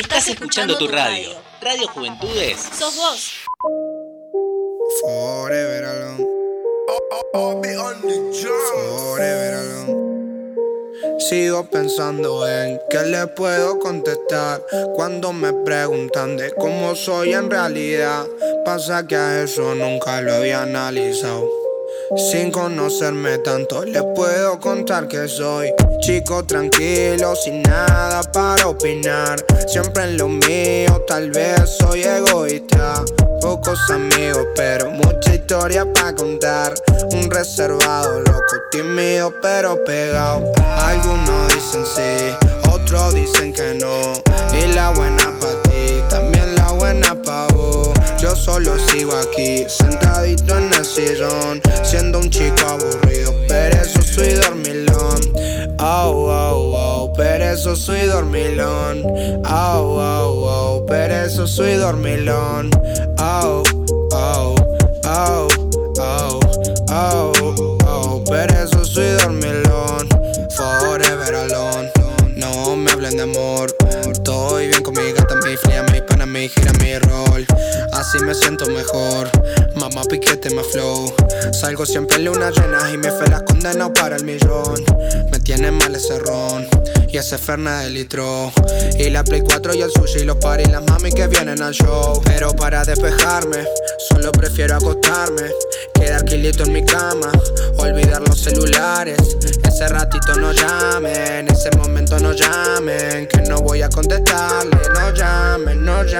Estás escuchando tu radio. Radio Juventudes. Sos vos. Forever alone. Forever alone. Sigo pensando en qué le puedo contestar cuando me preguntan de cómo soy en realidad. Pasa que a eso nunca lo había analizado. Sin conocerme tanto, le puedo contar que soy chico tranquilo, sin nada para opinar. Siempre en lo mío, tal vez soy egoísta. Pocos amigos, pero mucha historia para contar. Un reservado, loco, tímido, pero pegado. Algunos dicen sí, otros dicen que no. Y la buena para Solo sigo aquí, sentadito en el sillón, siendo un chico aburrido, eso soy dormilón. Oh, oh, oh, eso soy dormilón. Oh, oh, oh, eso soy dormilón. Oh, oh, oh, oh, oh, oh, eso soy dormilón. Forever alone, no me hablen de amor. Estoy bien con mi gata, mi fría, mi gira, mi rol. Así me siento mejor. Mamá piquete más flow. Salgo siempre en luna llena y me fe las condeno para el millón. Me tiene mal ese ron y ese ferna de litro. Y la Play 4 y el sushi y los paris las mami que vienen al show. Pero para despejarme, solo prefiero acostarme. Quedar quilito en mi cama, olvidar los celulares. Ese ratito no llamen, ese momento no llamen. Que no voy a contestarle, no llamen, no llamen.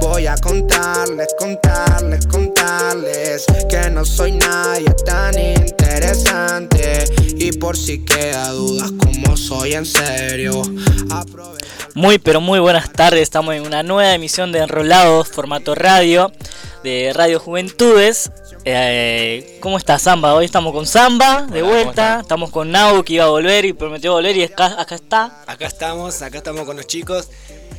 Voy a contarles, contarles, contarles. Que no soy nadie tan interesante. Y por si queda dudas, como soy en serio. Muy pero muy buenas tardes, estamos en una nueva emisión de Enrolados, formato radio, de Radio Juventudes. Eh, ¿Cómo está Samba? Hoy estamos con Samba, de vuelta, estamos con Nau que iba a volver y prometió volver y acá, acá está. Acá estamos, acá estamos con los chicos,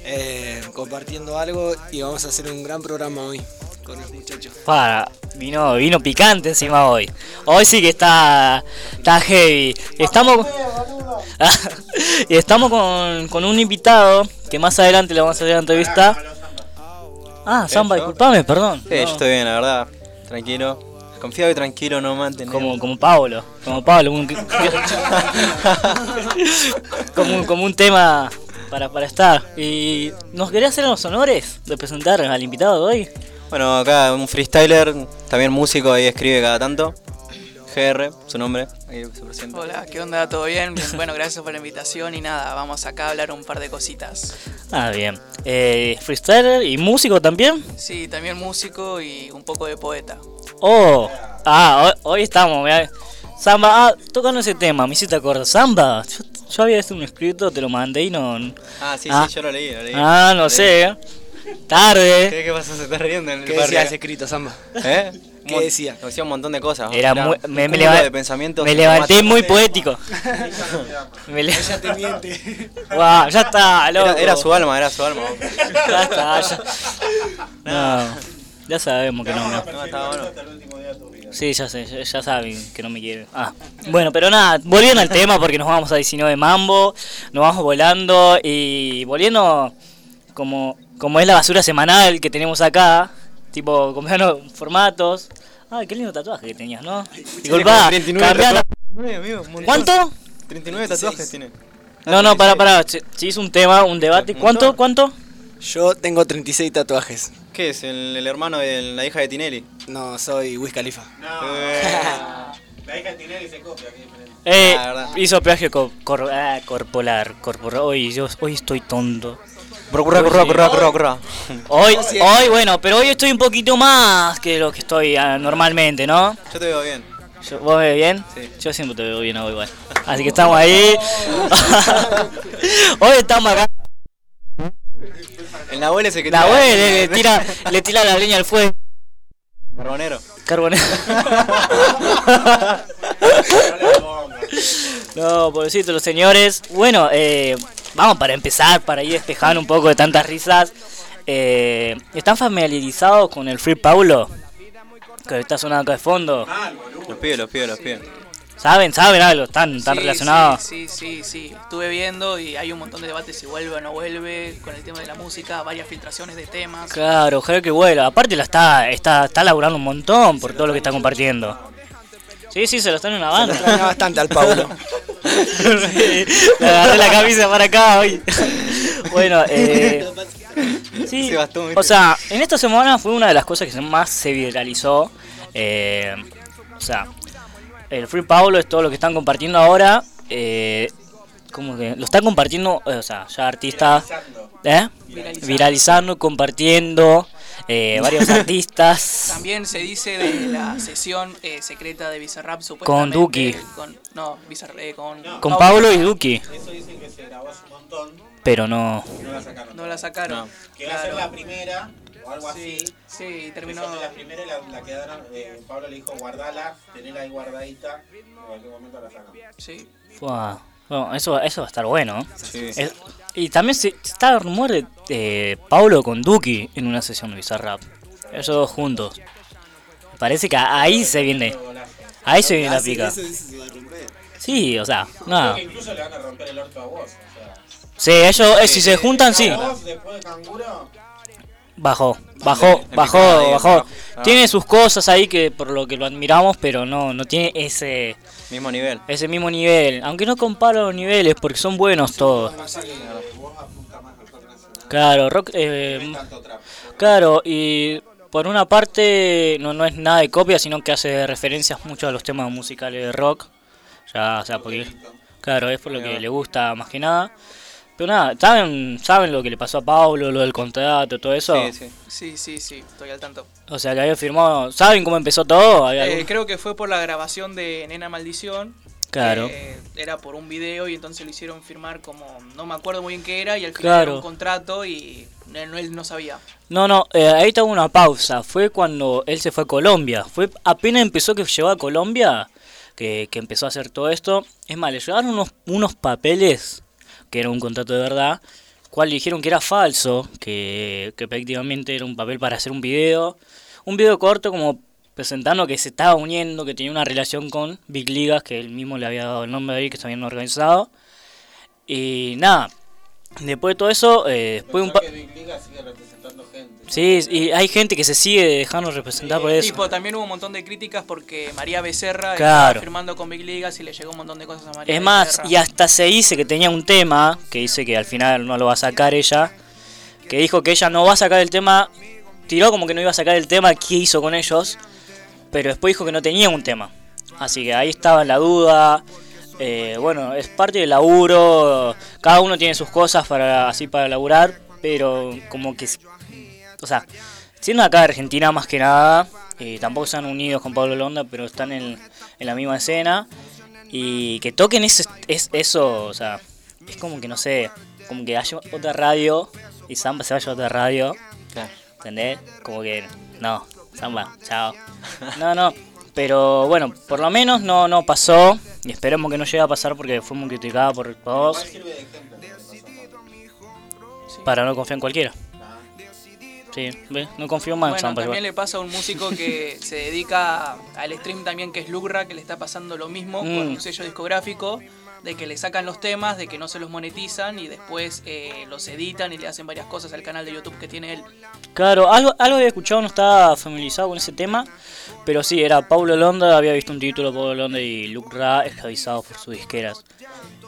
eh, compartiendo algo y vamos a hacer un gran programa hoy con los muchachos. Para, vino, vino picante encima hoy. Hoy sí que está, está heavy. Estamos, y estamos con, con, un invitado que más adelante le vamos a hacer la entrevista. Ah, Samba, disculpame, perdón. Sí, yo estoy bien, la verdad. Tranquilo. Confiado y tranquilo, no mantener. Como, como Pablo. Como Pablo. Un, como, como un tema para, para estar. ¿Y nos quería hacer los honores de presentar al invitado de hoy? Bueno, acá un freestyler, también músico, ahí escribe cada tanto. GR, su nombre, ahí se presenta. Hola, ¿qué onda? ¿Todo bien? Bueno, gracias por la invitación y nada, vamos acá a hablar un par de cositas. Ah, bien. Eh, ¿Freestyler y músico también? Sí, también músico y un poco de poeta. Oh, ah, hoy, estamos, mira. Samba, ah, tocando ese tema, me hiciste acordar. Samba, yo, había hecho un escrito, te lo mandé y no. Ah, sí, sí, yo lo leí, lo leí. Ah, no sé. Tarde. ¿Qué, ¿Qué pasó? ¿Se está riendo en el ¿Qué decía ese escrito, Samba? ¿Eh? ¿Qué decía? Decía un montón de cosas. Era, muy, me, me, de pensamientos me levanté muy poético. me le... Ya te miente. Wow, ya está, loco. Era, era, su alma, era su alma. ya está, ya. No, ya sabemos que no. No, no está bueno. Sí, ya sé, ya, saben que no me quieren. Ah, bueno, pero nada, volviendo al tema porque nos vamos a 19 mambo, nos vamos volando y volviendo como, como es la basura semanal que tenemos acá, tipo comprando formatos. Ay, qué lindo tatuaje que tenías, ¿no? Disculpa, 39 ¿Cuánto? 39 tatuajes tiene. No, no, para, para. Si hizo un tema, un debate. ¿Cuánto? ¿Cuánto? Yo tengo 36 tatuajes. ¿Qué es? ¿El, hermano de la hija de Tinelli? No, soy Wiz Khalifa. No. la hija de Tinelli se copia, Eh, ah, hizo peaje cor ah, corporal, corporal. Hoy, yo, hoy estoy tonto. Hoy, hoy, bueno, pero hoy estoy un poquito más que lo que estoy ah, normalmente, ¿no? Yo te veo bien. ¿Vos me ves bien? Sí. Yo siempre te veo bien hoy, igual. Así que estamos ahí. hoy estamos acá. El Nahuel es el que La le, tira, le tira la leña al fuego. Carbonero. Carbonero. no, pobrecito, los señores. Bueno, eh, vamos para empezar, para ir despejando un poco de tantas risas. Eh, ¿Están familiarizados con el Free Paulo? Que está sonando acá de fondo. Los pibes, los pibes, los pibes. ¿Saben? ¿Saben algo? ¿Están, están Sí, relacionados? Sí, sí, sí, sí. Estuve viendo y hay un montón de debates si vuelve o no vuelve con el tema de la música, varias filtraciones de temas. Claro, ojalá que vuela. Aparte la está, está, está laburando un montón por todo lo que está compartiendo. Sí, sí, se lo están grabando. Extraña bastante al Paulo. Sí, le agarré la camisa para acá hoy. Bueno, eh, sí, Se o sea, en esta semana fue una de las cosas que más se viralizó. eh, o sea, el Free Paulo es todo lo que están compartiendo ahora. Eh, como que lo están compartiendo, eh, o sea, ya artistas, ¿eh? Viralizando. viralizando, compartiendo, eh, varios artistas. También se dice de la sesión eh, secreta de Bizarrap supuestamente. Duki. Con, no, Bizarrap, eh, con, Con Pablo y Duki, Eso dicen que se grabó hace un montón pero no. no la sacaron. No la sacaron. No. Que iba a ser la primera o algo Sí, así. sí, y terminó. Terminó. la primera y la, la quedaron. Eh, Pablo le dijo guardala, tenela ahí guardadita. En cualquier momento la sacan. Sí. Fua. Bueno, eso, eso va a estar bueno. Sí. Es- y también se, está el rumor de eh, Paulo con Duki en una sesión de Bizarrap. Ellos dos juntos. Parece que ahí se viene. Ahí se viene la pica. Sí, o sea, nada. Que incluso le van a romper el orto a vos. Sí, ellos, eh, si se juntan, sí. vos después de canguro. Bajó, bajó, bajó, bajó. Ah. Tiene sus cosas ahí que por lo que lo admiramos, pero no, no tiene ese, Mismo nivel. ese mismo nivel. Aunque no comparo los niveles porque son buenos todos. Claro, rock, eh. Claro, y por una parte no, no es nada de copia, sino que hace referencias mucho a los temas musicales de rock. Ya, o sea, porque, claro, es por lo que le gusta más que nada. Pero nada, ¿saben, ¿saben lo que le pasó a Pablo, lo del contrato, todo eso? Sí, sí. Sí, sí, sí, estoy al tanto. O sea, que había firmado, ¿saben cómo empezó todo? ¿Había Eh, creo que fue por la grabación de Nena Maldición. Claro. Eh, era por un video y entonces lo hicieron firmar como. No me acuerdo muy bien qué era y al final Claro. un contrato y él, no- él no sabía. No, no, eh, ahí está una pausa. Fue cuando él se fue a Colombia. Fue apenas empezó que llegó a Colombia que, que empezó a hacer todo esto. Es más, le llegaron unos, unos papeles, que era un contrato de verdad, cual dijeron que era falso, que, que prácticamente era un papel para hacer un video. Un video corto como presentando que se estaba uniendo, que tenía una relación con Big Ligas, que él mismo le había dado el nombre ahí, que se habían organizado. Y nada, después de todo eso, eh, después un Pensó gente. Sí, y hay gente que se sigue dejando representar por eso. Tipo, también hubo un montón de críticas porque María Becerra Claro. estaba firmando con Big Ligas y le llegó un montón de cosas a María Es más, Becerra. y hasta se dice que tenía un tema, que dice que al final no lo va a sacar ella, que dijo que ella no va a sacar el tema, tiró como que no iba a sacar el tema que hizo con ellos, pero después dijo que no tenía un tema. Así que ahí estaba en la duda. eh, bueno, es parte del laburo, cada uno tiene sus cosas para así para laburar, pero como que, o sea, siendo acá de Argentina más que nada, eh, tampoco están unidos con Pablo Londa, pero están en, en la misma escena. Y que toquen ese, es, eso, o sea, es como que no sé, como que haya otra radio y Samba se vaya a otra radio, Claro. ¿entendés? Como que, no, Samba, chao. No, no, pero bueno, por lo menos no, no pasó y esperemos que no llegue a pasar porque fue muy criticada por todos para no confiar en cualquiera. Sí, ¿ves? No confío más en Bueno, Samba. también igual. le pasa a un músico que se dedica al stream también, que es Lugra, que le está pasando lo mismo Mm. con un sello discográfico, de que le sacan los temas, de que no se los monetizan y después eh, los editan y le hacen varias cosas al canal de YouTube que tiene él. Claro, algo, algo había escuchado, no estaba familiarizado con ese tema, pero sí, era Paulo Londa, había visto un título Paulo Londa y Luke Ra esclavizados por sus disqueras.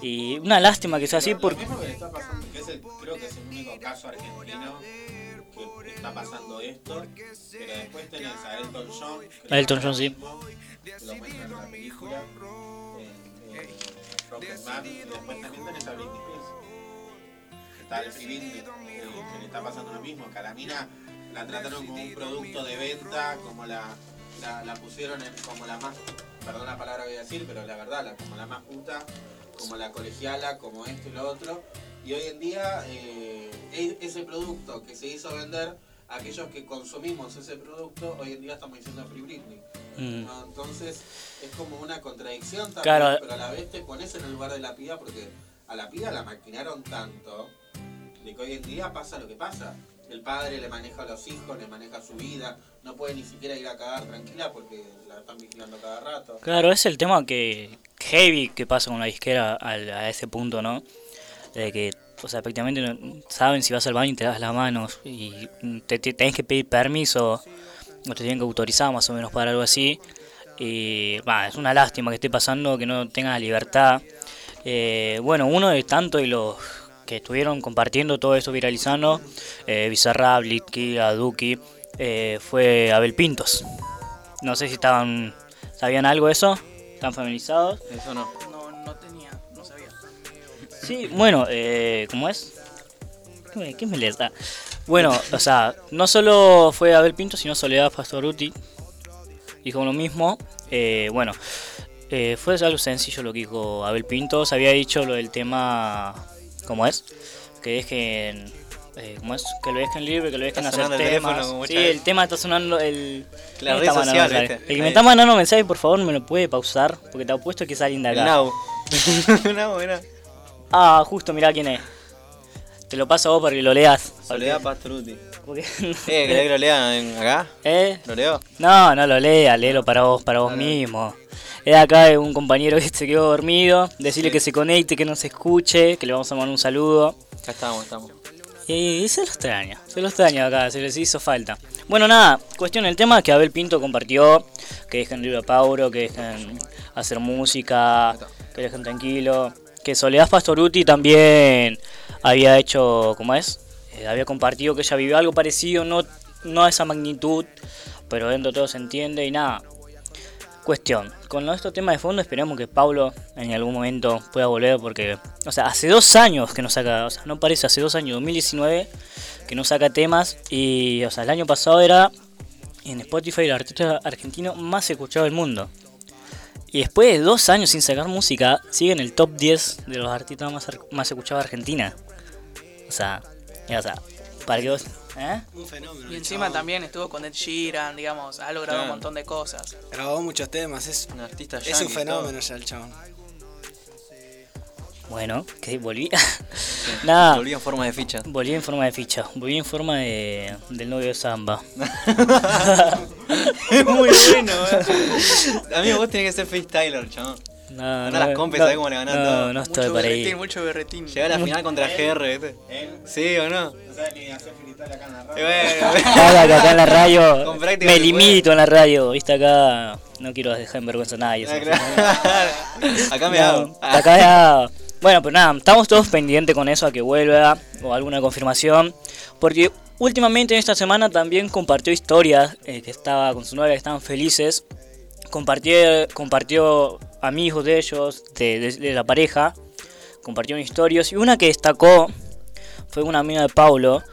Y una lástima que sea así Lo porque... mismo que le está pasando, que es el, creo que es el único caso argentino está pasando esto, pero después tenés a Elton John. Elton John, sí. Lo muestran en la película, en, en Rocketman, y después también tenés a Britney Spears. Está Britney, que, que le está pasando lo mismo, que a la mina la trataron como un producto de venta, como la, la, la pusieron en, como la más, perdón la palabra que voy a decir, pero la verdad, la, como la más puta, como la colegiala, como esto y lo otro. Y hoy en día eh, e- ese producto que se hizo vender, aquellos que consumimos ese producto, hoy en día estamos diciendo Free Britney. Mm. ¿no? Entonces es como una contradicción también, Claro. pero a la vez te pones en el lugar de la piba porque a la piba la maquinaron tanto de que hoy en día pasa lo que pasa. El padre le maneja a los hijos, le maneja su vida, no puede ni siquiera ir a cagar tranquila porque la están vigilando cada rato. Claro, es el tema que, heavy que pasa con la disquera al- a, ese punto, ¿no? De que, o sea, prácticamente no- saben si vas al baño y te das las manos y te, te- tenés que pedir permiso o te tienen que autorizar más o menos para algo así. Y bah, es una lástima que esté pasando, que no tengas libertad. Eh, bueno, uno de tantos de los que estuvieron compartiendo todo eso, viralizando, eh, Bizarrap, Litki, Aduki, eh, fue Abel Pintos. No sé si estaban, sabían algo de eso, están familiarizados. Eso no. Sí, bueno, eh, ¿cómo es? ¿Qué me, qué me les da? Bueno, o sea, no solo fue Abel Pinto, sino Soledad Pastoruti. Dijo lo mismo. Eh, bueno, eh, fue algo sencillo lo que dijo Abel Pinto. Se había dicho lo del tema. ¿Cómo es? Que dejen. eh, ¿Cómo es? Que lo dejen libre, que lo dejen hacer sonando el teléfono temas. Sí, el tema está sonando. El, La ¿Quién red social? ¿viste? El que me está mandando mensaje, por favor, me lo puede pausar. Porque te apuesto que es alguien de acá. Nau, mirá. Ah, justo, mirá quién es. Te lo paso a vos para que lo leas. Soledad Pastruti. Porque- Eh, ¿querés que lo lea en- acá? ¿Eh? ¿Lo leo? No, no lo lea, léelo para vos, para vos mismo. Es acá un compañero que se quedó dormido. Decirle que se conecte, que nos escuche, que le vamos a mandar un saludo. Acá estamos, estamos. Y se lo extraña, se lo extraña acá, se les hizo falta. Bueno, nada, cuestión el tema que Abel Pinto compartió, que dejen libre a Pauro, que dejen hacer música, que dejen tranquilo. Que Soledad Pastoruti también había hecho, ¿cómo es? Eh, había compartido que ella vivió algo parecido, no, no a esa magnitud, pero dentro de todo se entiende y nada. Cuestión, con estos temas de fondo esperamos que Pablo en algún momento pueda volver porque, o sea, hace dos años que no saca, o sea, no parece, hace dos años, 2019, que no saca temas y, o sea, el año pasado era en Spotify el artista argentino más escuchado del mundo. Y después de dos años sin sacar música, sigue en el top 10 de los artistas más, más escuchados de Argentina. O sea, ya, o sea, para que vos... ¿eh? Un fenómeno. Y encima chabón. también estuvo con Ed Sheeran, digamos, ha logrado un montón de cosas. Grabó muchos temas, es, Un artista es un fenómeno ya el chabón. Bueno, que volví. Nada. Volví en forma de ficha. Volví en forma de ficha, volví en forma de, del novio de Samba. Es muy bueno, eh. Amigo, vos tenés que ser freestyler, chabón. No, Andá a las compes, ¿sabés cómo le ganás no, todo? no estoy Mucho para berretín, ir. mucho berretín. Llegar a la final contra GR, ¿viste? Él ¿Sí o no? no sabe ni hacer freestyle acá en la radio. bueno, que acá en la radio me limito en la radio, viste acá no quiero dejar en vergüenza a nadie. Ah. Acá me No, hago. acá ya- Bueno, pero nada, estamos todos pendientes con eso a que vuelva o alguna confirmación. Porque últimamente en esta semana también compartió historias eh, que estaba con su novia, que estaban felices. Compartió, compartió amigos de ellos, de, de- de la pareja. Compartieron historias. Y una que destacó fue una amiga de Paulo,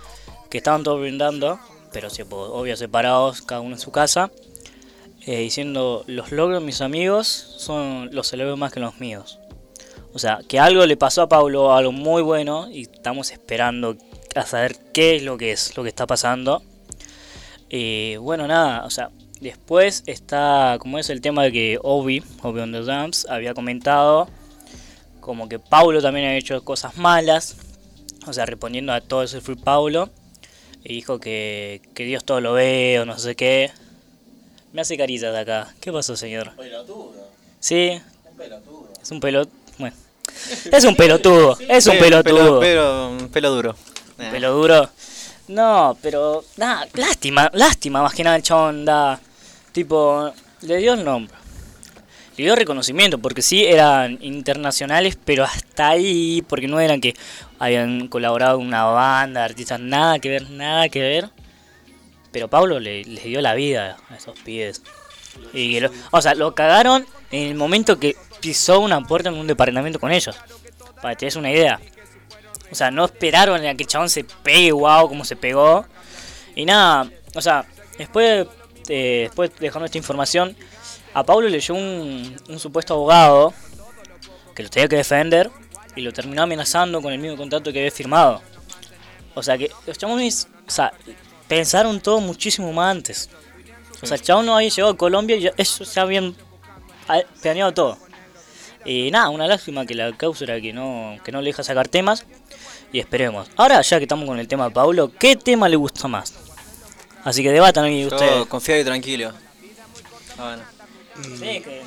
que estaban todos brindando, pero pues, obvio separados, cada uno en su casa. eh, diciendo, los logros de mis amigos son los celebro más que los míos. O sea, que algo le pasó a Pablo, algo muy bueno, y estamos esperando a saber qué es lo que es, lo que está pasando. Y bueno, nada, o sea, después está, como es el tema de que Obi, Obi on the Dams, había comentado como que Paulo también ha hecho cosas malas, o sea, respondiendo a todo eso fue Paulo, y dijo que, que Dios todo lo ve o no sé qué. Me hace carillas de acá. ¿Qué pasó, señor? Pelotudo, Sí, un pelotudo. es un pelot... Es un pelotudo, es un Pe- pelotudo. Pelo, pelo, pelo duro. Pelo duro. No, pero nada, lástima, lástima más que nada el chabón da. Tipo, le dio el nombre. Le dio reconocimiento, porque sí eran internacionales, pero hasta ahí, porque no eran que habían colaborado con una banda, artistas, nada que ver, nada que ver. Pero Pablo le, les dio la vida a esos pibes. Y lo- o sea, lo cagaron en el momento que pisó una puerta en un departamento con ellos. Para que te des una idea. O sea, no esperaron a que el chabón se pegue, wow, como se pegó. Y nada, o sea, después, eh, después dejando esta información, a Pablo le llegó un, un supuesto abogado que lo tenía que defender y lo terminó amenazando con el mismo contrato que había firmado. O sea, que los chabones, o sea, pensaron todo muchísimo más antes. O sea, el chabón no había llegado a Colombia y ellos ya habían ah, planeado todo. Y nada, una lástima que la causa era que no, que no le deja sacar temas. Y esperemos. Ahora, ya que estamos con el tema de Pablo, ¿qué tema le gusta más? Así que debatan ahí Yo ustedes. confiado y tranquilo. Ah, bueno. Sí, que-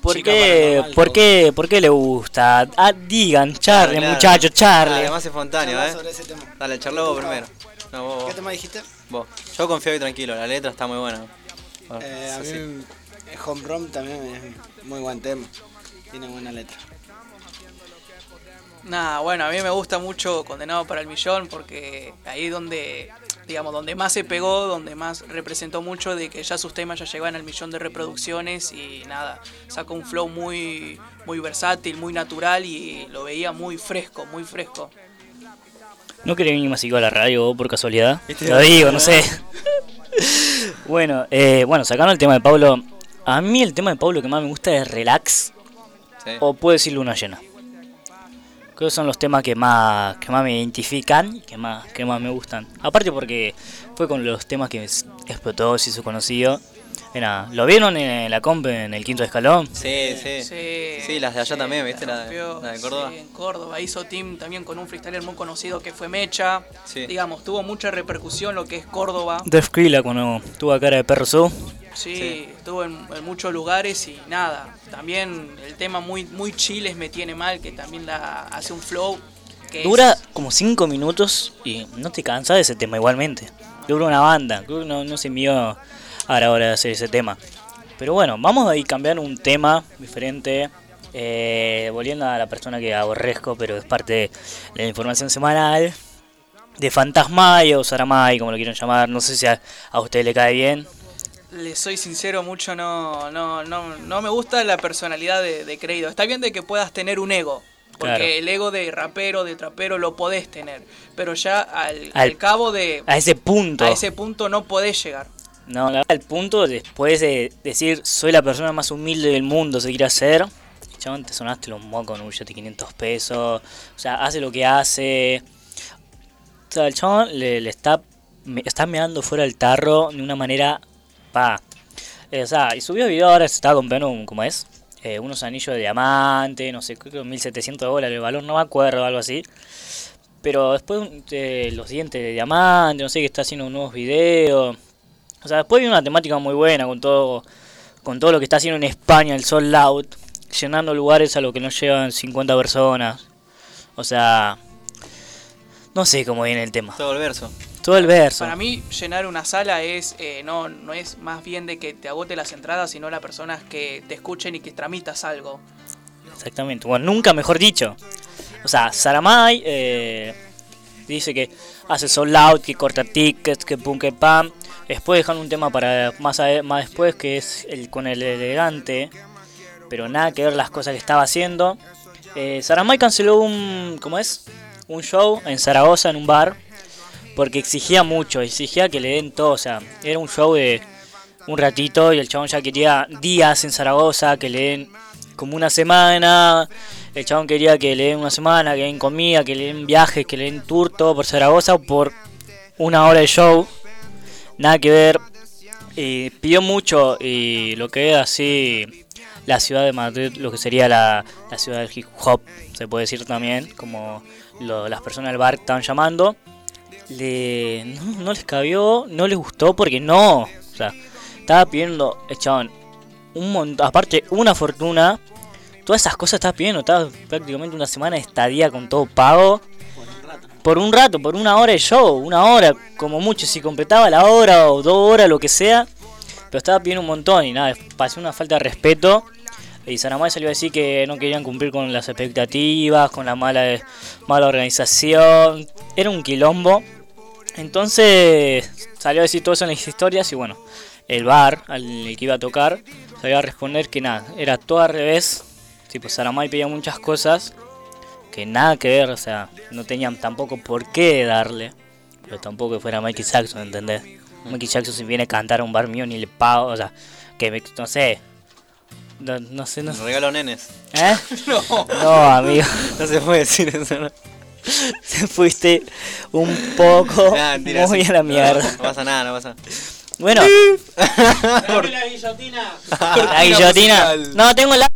¿Por chica qué, por, qué, ¿Por qué le gusta? Ah, digan, charle, Claro. muchachos, charle. Dale, más espontáneo, ¿eh? sobre ese tema. Dale, charlo vos primero. No, vos, ¿Qué vos. tema dijiste? vos. Yo confío y tranquilo, la letra está muy buena. Bueno, Eh, a sí, mí sí. eh, Home Run también es muy buen tema. Tiene buena letra. Nah, bueno, a mí me gusta mucho Condenado para el Millón porque ahí donde, digamos, donde más se pegó, donde más representó mucho de que ya sus temas ya llegaban al millón de reproducciones y nada, sacó un flow muy, muy versátil, muy natural y lo veía muy fresco, muy fresco. ¿No querés venir más a la radio por casualidad? ¿Viste? Lo digo, no sé. bueno, eh, bueno, sacando el tema de Pablo, a mí el tema de Pablo que más me gusta es Relax O puedo decir Luna Llena. Creo que son los temas que más, que más me identifican que más, que más me gustan. Aparte porque fue con los temas que explotó, se hizo conocido. Era, ¿Lo vieron en la comp en el quinto escalón? Sí, sí. Sí, Sí, las de allá sí, también, ¿viste? La de- rompió. la de Córdoba. Sí, en Córdoba. Hizo team también con un freestyler muy conocido que fue Mecha. Sí. Digamos, tuvo mucha repercusión lo que es Córdoba. Def Krilla cuando tuvo cara de perro su. Sí, estuvo en, en muchos lugares y nada. También el tema muy, muy chiles me tiene mal, que también la, hace un flow. Que Dura es- como 5 minutos y no te cansas de ese tema igualmente. Dura una banda, creo que no, no se envió a la hora de hacer ese tema. Pero bueno, vamos a ir cambiando un tema diferente. eh, volviendo a la persona que aborrezco, pero es parte de la información semanal. De Fantasmay o Saramay, como lo quieran llamar. No sé si a, a usted le cae bien. Le soy sincero, mucho no, no, no, no me gusta la personalidad de, de Creído. Está bien de que puedas tener un ego. Porque Claro. el ego de rapero, de trapero, lo podés tener. Pero ya al, Al- al cabo de... A ese punto. A ese punto no podés llegar. No, la verdad, el punto después de decir soy la persona más humilde del mundo, se quiere hacer. Chabón, te sonaste los mocos en un de 500 pesos. O sea, hace lo que hace. O sea, el chabón le, está, me, está meando fuera del tarro de una manera. Pa. Eh, o sea, y subió video ahora se estaba comprando, un, ¿cómo es? Eh, unos anillos de diamante, no sé, creo que 1700 dólares el valor, no me acuerdo, algo así. Pero después eh, los dientes de diamante, no sé, que está haciendo nuevos videos. O sea, después viene una temática muy buena con todo con todo lo que está haciendo en España, el Soul Out, llenando lugares a lo que no llegan 50 personas. O sea, no sé cómo viene el tema. Todo el verso. Todo el verso. Para mí, llenar una sala es eh, no, no es más bien de que te agote las entradas, sino las personas que te escuchen y que tramitas algo. Exactamente. Bueno, nunca mejor dicho. O sea, Saramay eh, dice que hace sold out, que corta tickets, que pum, que pam. Después dejan un tema para más, ade- más después, que es el con el elegante. Pero nada que ver las cosas que estaba haciendo. Eh, Saramay canceló un. ¿Cómo es? Un show en Zaragoza, en un bar. Porque exigía mucho, exigía que le den todo. O sea, era un show de un ratito y el chabón ya quería días en Zaragoza, que le den como una semana. El chabón quería que le den una semana, que le den comida, que le den viajes, que le den tour, todo por Zaragoza por una hora de show. Nada que ver. Pidió mucho y lo que es así la ciudad de Madrid, lo que sería la, la ciudad del hip hop, se puede decir también, como las personas del bar estaban llamando. Le, no, no les cabió, no les gustó porque no. O sea, estaba pidiendo, el chabón, un montón, aparte una fortuna, todas esas cosas estaba pidiendo, estaba prácticamente una semana de estadía con todo pago. Por un rato, por una hora de show, una hora, como mucho, si completaba la hora o dos horas, lo que sea. Pero estaba pidiendo un montón y nada, pasó una falta de respeto. Y Saramay salió a decir que no querían cumplir con las expectativas, con la mala, mala organización. Era un quilombo. Entonces salió a decir todo eso en las historias y bueno, el bar al que iba a tocar salió a responder que nada, era todo al revés. Tipo, Saramay pedía muchas cosas que nada que ver, o sea, no tenían tampoco por qué darle. Pero tampoco que fuera Michael Jackson, ¿entendés? Michael Jackson si viene a cantar a un bar mío ni le pago, o sea, que me, no sé. No, no sé, no sé. Regalo nenes. ¿Eh? No. No, amigo. No se puede decir eso, ¿no? Se fuiste un poco Nah, mentira, muy sí. a la mierda. No, pasa nada, no pasa. Bueno, la guillotina! la guillotina. No, tengo la.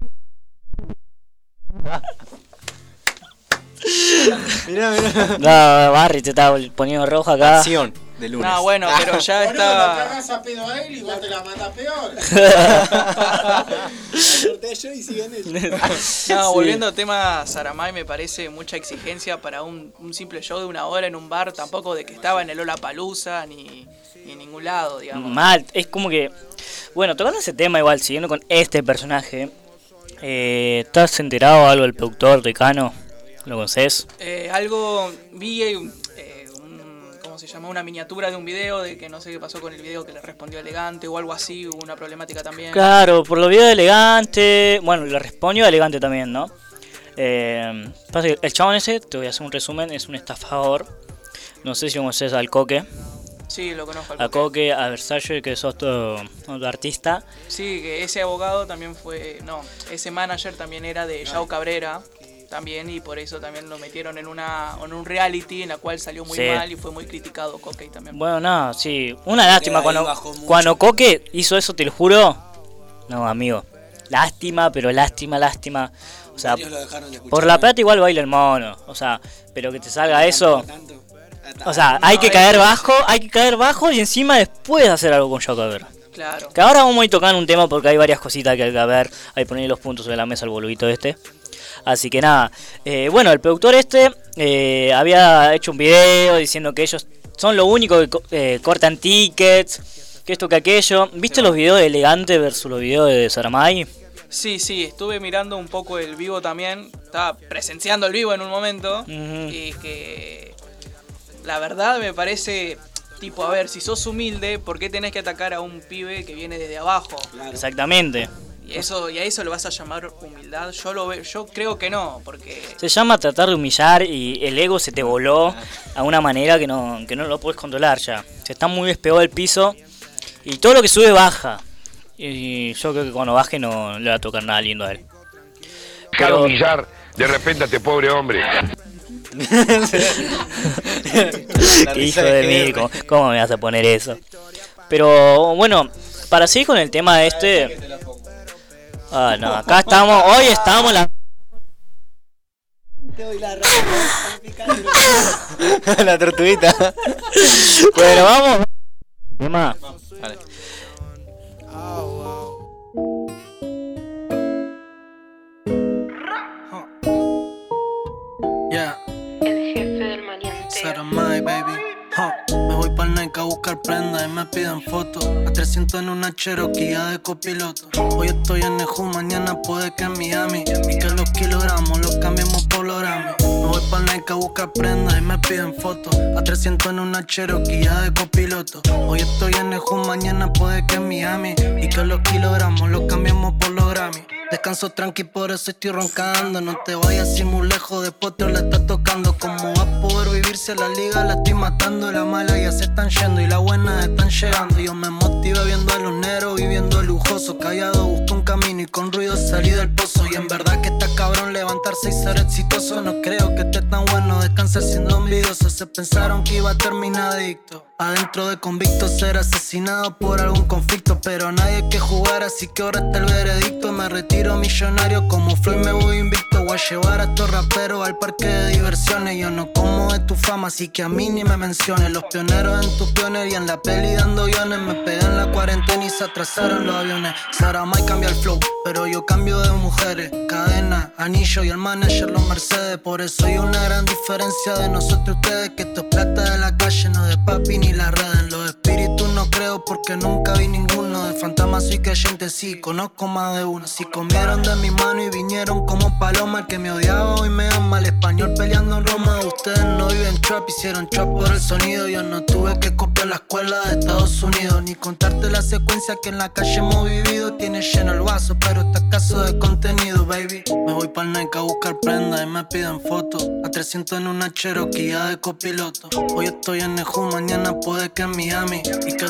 Mirá, mirá. No, Barry te está poniendo rojo acá. Acción de lunes. No, bueno, pero ya está. cagás a pedo a él y vos te la matás peor. Corté yo y siguen ellos. No, volviendo al tema Saramay, me parece mucha exigencia para un, un simple show de una hora en un bar, tampoco de que estaba en el Ola Palusa ni, ni en ningún lado, digamos. Mal, es como que. Bueno, tocando ese tema, igual, siguiendo con este personaje. Eh, ¿Estás enterado algo del productor Decano? ¿Lo conoces? Eh, algo vi eh, un- ¿cómo se llama? Una miniatura de un video de que no sé qué pasó con el video que le respondió elegante o algo así, hubo una problemática también. Claro, por lo video de elegante. Bueno, le respondió elegante también, ¿no? Eh, el chabón ese, te voy a hacer un resumen, es un estafador. No sé si conoces al Coque. Sí, lo conozco. al A Coque. Coque, a Versace, que es otro, otro artista. Sí, que ese abogado también fue, no, ese manager también era de Yao Cabrera, también, y por eso también lo metieron en una en un reality en la cual salió muy Sí. mal y fue muy criticado Coque también. Bueno, nada, sí. Una lástima. ahí Cuando, cuando Coque hizo eso, te lo juro. No, amigo. Lástima, pero lástima, lástima. O sea, de por la plata igual baila el mono. O sea, pero que te salga eso. O sea, hay que caer bajo, hay que caer bajo y encima después hacer algo con Joe Cabrera. Claro. Que ahora vamos a ir tocando un tema porque hay varias cositas que hay que ver. Hay que poner los puntos sobre la mesa al boludito este. Así que nada. Eh, bueno, el productor este eh, había hecho un video diciendo que ellos son lo único que co- eh, cortan tickets. Que esto, que aquello. ¿Viste los videos de Elegante versus los videos de Saramay? Sí, sí, estuve mirando un poco el vivo también, estaba presenciando el vivo en un momento y que la verdad me parece tipo, a ver, si sos humilde, ¿por qué tenés que atacar a un pibe que viene desde abajo? Exactamente. Y eso y a eso lo vas a llamar humildad. Yo lo veo, yo creo que no, porque Se llama tratar de humillar y el ego se te voló a una manera que no, que no lo puedes controlar ya. Se está muy despegado del piso y todo lo que sube baja. Y yo creo que cuando baje no le va a tocar nada lindo a él. Pero- humillar de repente a este pobre hombre. Hijo de mí, ¿cómo, cómo me vas a poner eso? Pero bueno, para seguir con el tema este... Ah, no, acá estamos, hoy estamos la... la tortuguita. Bueno, vamos. Tema. Vale. Yeah, El jefe del maleanteo. Saramay, baby. Voy pa'l Nike a buscar prenda y me piden fotos. A 300 en una Cherokee de copiloto. Hoy estoy en Neju, mañana puede que en Miami. Y que los kilogramos los cambiemos por los Grammy. Me voy pa'l Nike a buscar prenda y me piden fotos. A 300 en una Cherokee de copiloto. Hoy estoy en Neju, mañana puede que en Miami. Y que los kilogramos los cambiemos por los Grammy. Descanso tranqui, por eso estoy roncando. No te vayas así muy lejos, después te la está tocando. ¿Cómo va a poder vivirse la liga? La estoy matando. La mala ya se están yendo y las buenas están llegando. Yo me motivé viendo a los negros, viviendo lujoso. Callado busco un camino y con ruido salí del pozo. Y en verdad que está cabrón levantarse y ser exitoso. No creo que esté tan bueno descansar siendo envidioso. Se pensaron que iba a terminar adicto. Adentro de convicto ser asesinado por algún conflicto Pero nadie que jugar así que ahora está el veredicto. Me retiro millonario como Floyd me voy invicto. Voy a llevar a estos raperos al parque de diversiones. Yo no como de tu fama así que a mí ni me menciones. Los pioneros en tu pioner y en la peli dando guiones. Me pegué en la cuarentena y se atrasaron los aviones. Saramay cambia el flow pero yo cambio de mujeres. Cadena, anillo y el manager los Mercedes. Por eso hay una gran diferencia de nosotros y ustedes Que esto es plata de la calle, no de papi ni la red En los espíritus no creo porque nunca vi ninguno. De fantasmas soy creyente, sí, conozco más de uno. Si comieron de mi mano y vinieron como paloma El que me odiaba hoy me ama, el español peleando en Roma Ustedes no viven trap, hicieron trap por el sonido Yo no tuve que copiar la escuela de Estados Unidos Ni contarte la secuencia que en la calle hemos vivido. Tiene lleno el vaso, pero está escaso de contenido, baby. Me voy pa'l Nike a buscar prenda y me piden fotos A 300 en una Cherokee de copiloto. Hoy estoy en Neju, mañana puede que en Miami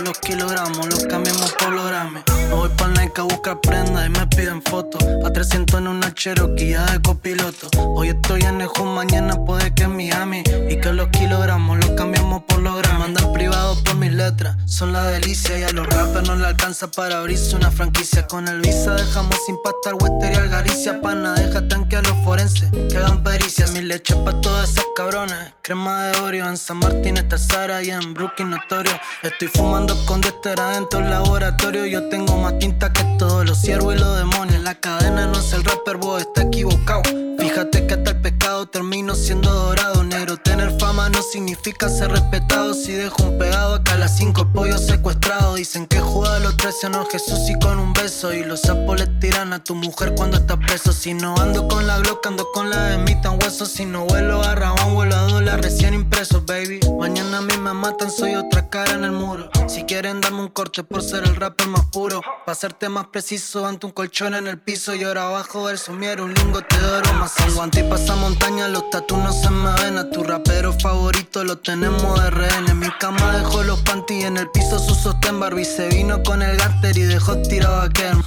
los kilogramos los cambiemos por los Grammy Me voy pa'l Nike a buscar prenda y me piden fotos A 300 en una Cherokee ya de copiloto Hoy estoy en Neju, mañana puede que en Miami Y que los kilogramos los cambiamos por los Grammy Mandan privado por mis letras son la delicia y a los rappers no le alcanza para abrirse una franquicia. Con el visa dejamos sin pasta al Wester y. Pana, deja tanque a los forenses que hagan pericias. Mi leche pa' todas esas cabrones. Crema de Oreo en San Martín está Sara y en Brooklyn notorio. Estoy fumando con Dexter adentro del laboratorio. Yo tengo más tinta que todos los ciervos y los demonios. La cadena no es el rapper, vos está equivocado. Fíjate que hasta el termino siendo dorado. Negro, tener fama no significa ser respetado. Si dejo un pegado acá a las cinco pollos secuestrados. Dicen que Judas lo traicionó Jesús y con un beso. Y los sapos le tiran a tu mujer cuando está preso. Si no ando con la Glock, ando con la de mi tan hueso. Si no vuelo a Rabón, vuelo a dólar recién impreso, baby. Mañana a mí me matan, soy otra cara en el muro. Si quieren darme un corte por ser el rapper más puro. Pa' hacerte más preciso, ante un colchón en el piso. Y ahora abajo del sumiero, un lingote de oro más algo. Anti pasa montaña, los tatu no se me ven. A tu rapero favorito lo tenemos de rehén. En mi cama dejó los panty en el piso su sostén. Barbie se vino con el gaster y dejó tirado a Ken.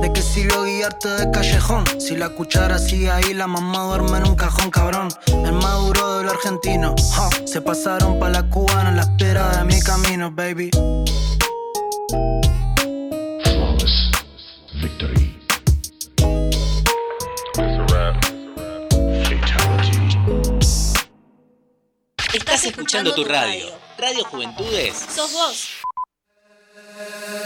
¿De qué sirvió guiarte de callejón? Si la cuchara sigue ahí, la mamá duerme en un cajón, cabrón. El maduro del argentino. ja. Se pasaron pa' la cubana la espera de mi camino, baby. Estás escuchando tu radio. Radio. Juventudes. Sos vos.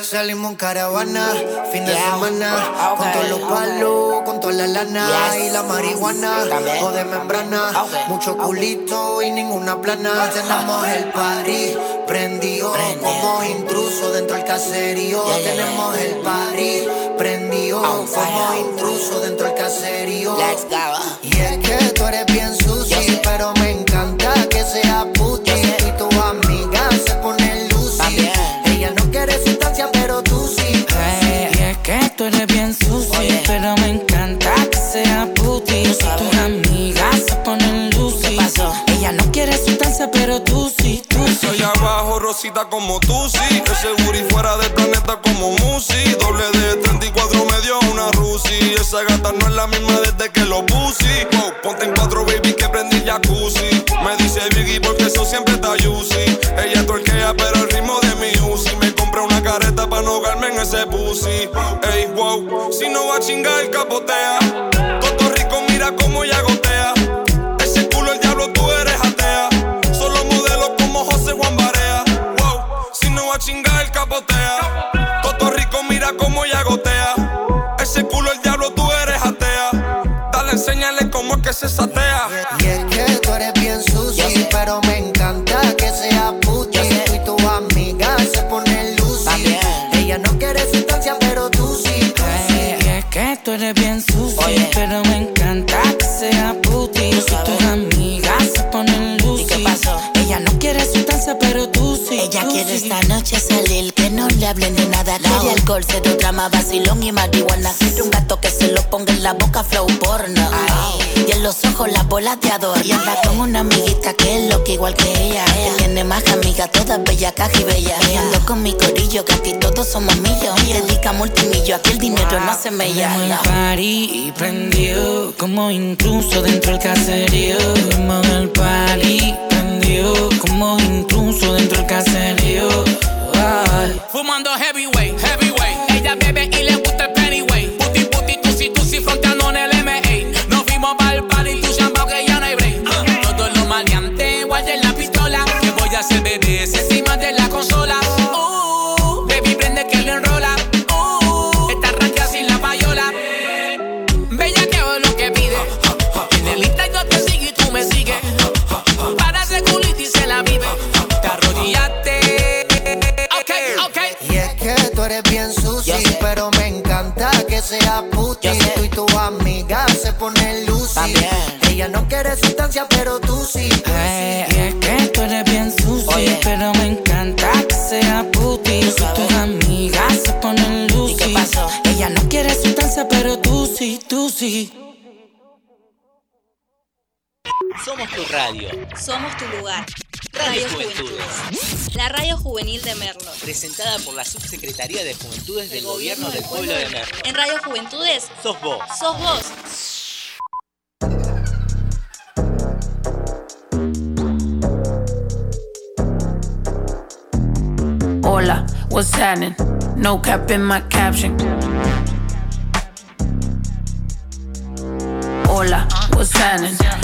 Salimos en caravana, fin de semana, con todos los palos, con toda la lana y la marihuana, o de membrana, mucho culito y ninguna plana. Tenemos el party prendido, como intruso dentro del caserío. Tenemos el party prendido, como intruso dentro del caserío. Y es que tú eres bien sucio, pero me encanta que sea puti. Y tu amiga se pone lucy. Ella no quiere sustancia, pero tú sí. Ey, y es que tú eres bien sucio, pero me encanta que sea puti. Si tus amigas se ponen lucy, ella no quiere sustancia, pero tú abajo, rosita como tú, sí. Ese booty fuera del planeta como Musi. Doble de 34 me dio una Rusi. Esa gata no es la misma desde que lo puse. Wow, ponte en cuatro, baby, que prendí el jacuzzi. Me dice Biggie porque eso siempre está juicy. Ella torquea, pero el ritmo de mi Uzi. Me compré una careta para no ahogarme en ese pussy. Ey, wow, si no va a chingar, capotea. Chingar, capotea. Toto rico, mira cómo ya gotea. Ese culo, el diablo, tú eres atea. Dale, enséñale cómo es que se satea. Y es que tú eres bien sucio, pero me encanta que sea puti. Tú y tu amiga se pone lucy. Ella no quiere sustancia, pero tú sí, tú sí. Y es que tú eres bien hablen de nada. Quiere alcohol, cero drama, vacilón y marihuana. Quiere un gato que se lo ponga en la boca, flow porno. Y en los ojos las bolas de adorno. Y anda con una amiguita que es loca igual que ella. Que tiene más amigas, todas bellas, caja y bellas. Y ando con mi corillo, que aquí todos somos millos. Dedica multimillo, aquí el dinero no se me llama. party prendió como intruso dentro del caserío. Tenemos el party prendió como intruso dentro del caserío. Ay. Fumando heavyweight, heavyweight. Sustancia, pero tú sí. sí. y es que tú eres bien sucio, pero me encanta que sea puti. Si tus amigas se ponen lucy, ella no quiere sustancia, pero tú sí, tú sí. Somos tu radio. Somos tu lugar. Radio Radio Juventudes. Juventudes. La radio juvenil de Merlo. Presentada por la Subsecretaría de Juventudes del Gobierno del Pueblo de Merlo. En Radio Juventudes, Sos vos. sos vos. What's happening? No cap in my caption. Hola, what's happening?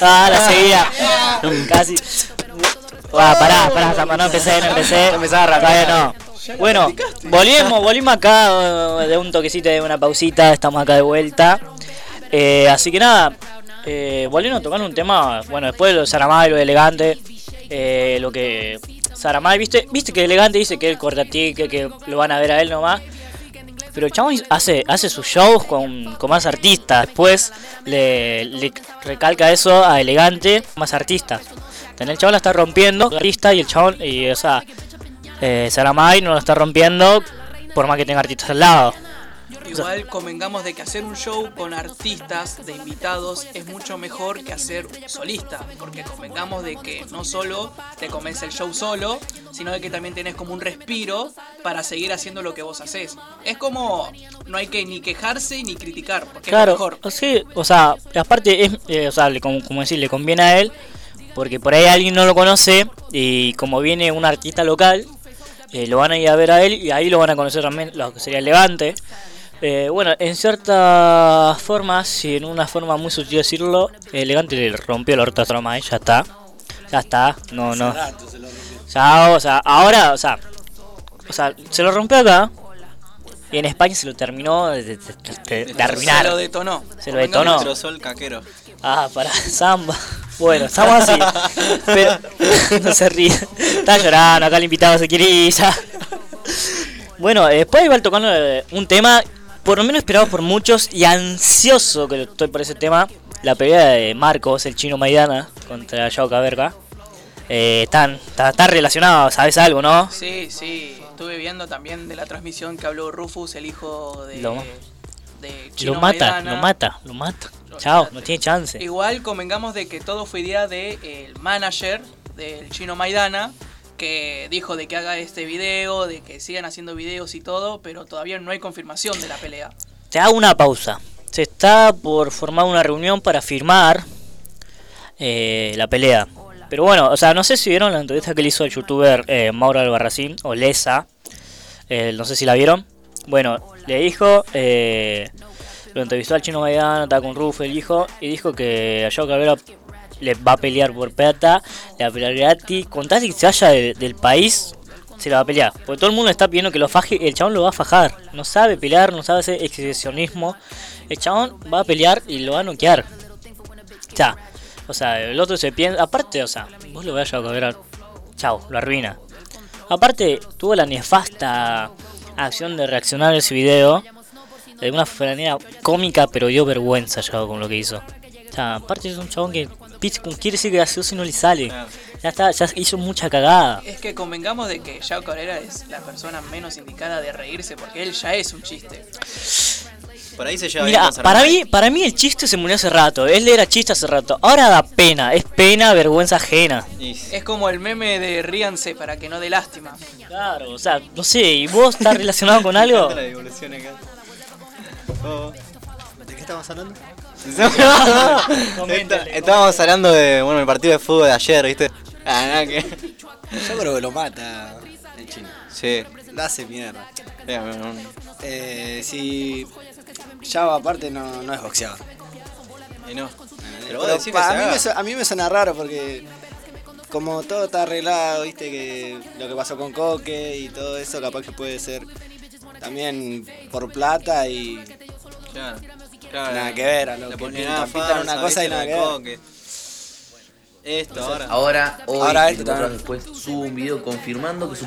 Ah, la seguía. Casi. Ah, pará, pará, no empecé, no empecé. Empezaba a Todavía no. Bueno, volvimos, volvimos acá eh, de un toquecito de una pausita, estamos acá de vuelta. Eh, así que nada, eh, volviendo a tocar un tema, bueno, después de lo de Saramay, lo de elegante, eh, lo que Saramay, viste, viste que elegante dice que él corta tique, que lo van a ver a él nomás. Pero el chabón hace, hace sus shows con, con más artistas. Después le, le recalca eso a Elegante, más artistas. El chabón la está rompiendo, artista, y el chabón, y, o sea, eh, Saramay no lo está rompiendo por más que tenga artistas al lado. Igual convengamos de que hacer un show con artistas de invitados es mucho mejor que hacer solista, porque convengamos de que no solo te comes el show solo, sino de que también tenés como un respiro para seguir haciendo lo que vos haces. Es como no hay que ni quejarse ni criticar, porque es Claro, mejor. sí, o sea, aparte, es, eh, o sea, le- como, como decir, le conviene a él, porque por ahí alguien no lo conoce, y como viene un artista local, eh, lo van a ir a ver a él, y ahí lo van a conocer también lo que sería el Levante. Eh, bueno, en cierta forma, si en una forma muy sutil decirlo, Elegante le rompió el orto a Stromae, ya está. Ya está, no, no. Ya, o sea, ahora, o sea, o sea, se lo rompió acá. Y en España se lo terminó de, de- de- de- de arruinar. Se lo detonó. Se lo detonó. Destrozó el caquero. Ah, para Samba. Bueno, estamos así. Pero no se ríe. Está llorando, acá el invitado se quiere ir ya. Bueno, eh, después igual tocando eh, un tema, por lo menos esperado por muchos y ansioso que estoy por ese tema. La pelea de Marcos, el chino Maidana, contra Yao Caberga. Eh, están, está, está relacionado, ¿sabes algo, no? Sí, sí, estuve viendo también de la transmisión que habló Rufus, el hijo de, Lo- de Chino Lo mata, Maidana. lo mata, lo mata. Chao, no tiene chance. Igual convengamos de que todo fue idea del manager del chino Maidana, que dijo de que haga este video, de que sigan haciendo videos y todo, pero todavía no hay confirmación de la pelea. Te hago una pausa. Se está por formar una reunión para firmar eh, la pelea. Pero bueno, o sea, no sé si vieron la entrevista que le hizo el youtuber eh, Mauro Albarracín o Lesa. Eh, no sé si la vieron. Bueno, le dijo, eh, lo entrevistó al chino Maidana, estaba con Rufo, el hijo, y dijo que a Joe Cabrera le va a pelear por plata, le va a pelear gratis. Con tal que se vaya de- del país, se la va a pelear. Porque todo el mundo está pidiendo que lo faje el chabón lo va a fajar. No sabe pelear, no sabe hacer exhibicionismo. El chabón va a pelear y lo va a noquear. Sea, o sea, el otro se piensa. Aparte, o sea, vos lo vayas a cobrar. Chao, lo arruina. Aparte, tuvo la nefasta acción de reaccionar a ese video. De una manera cómica, pero dio vergüenza ya con lo que hizo. O sea, aparte es un chabón que quiere ser gracioso y no le sale. Ya está, ya hizo mucha cagada. Es que convengamos de que Yao Cabrera es la persona menos indicada de reírse, porque él ya es un chiste. Por ahí se lleva bien Mira, para mí, para mí el chiste se murió hace rato. Él era chiste hace rato. Ahora da pena. Es pena, vergüenza ajena. Es como el meme de ríanse para que no dé lástima. Claro, o sea, no sé, ¿y vos estás relacionado con algo? La devolución acá. Oh. ¿De qué estamos hablando? Está- Estábamos hablando de, bueno, el partido de fútbol de ayer, ¿viste? Ah, nada que... Yo creo que lo mata el chino. Sí. La hace mierda. Sí, no, no. Eh, si Java aparte no, no es boxeador. Y no. Pero Pero pa- a, mí me, su- a mí me suena raro porque como todo está arreglado, viste que lo que pasó con Coque y todo eso capaz que puede ser también por plata y Claro. Claro, nada que ver, a lo le que pintan, pintan una falsa, cosa y nada que ver. Coque. Esto ahora. Ahora, hoy, Ahora esto 24 horas también. después, subo un video confirmando que su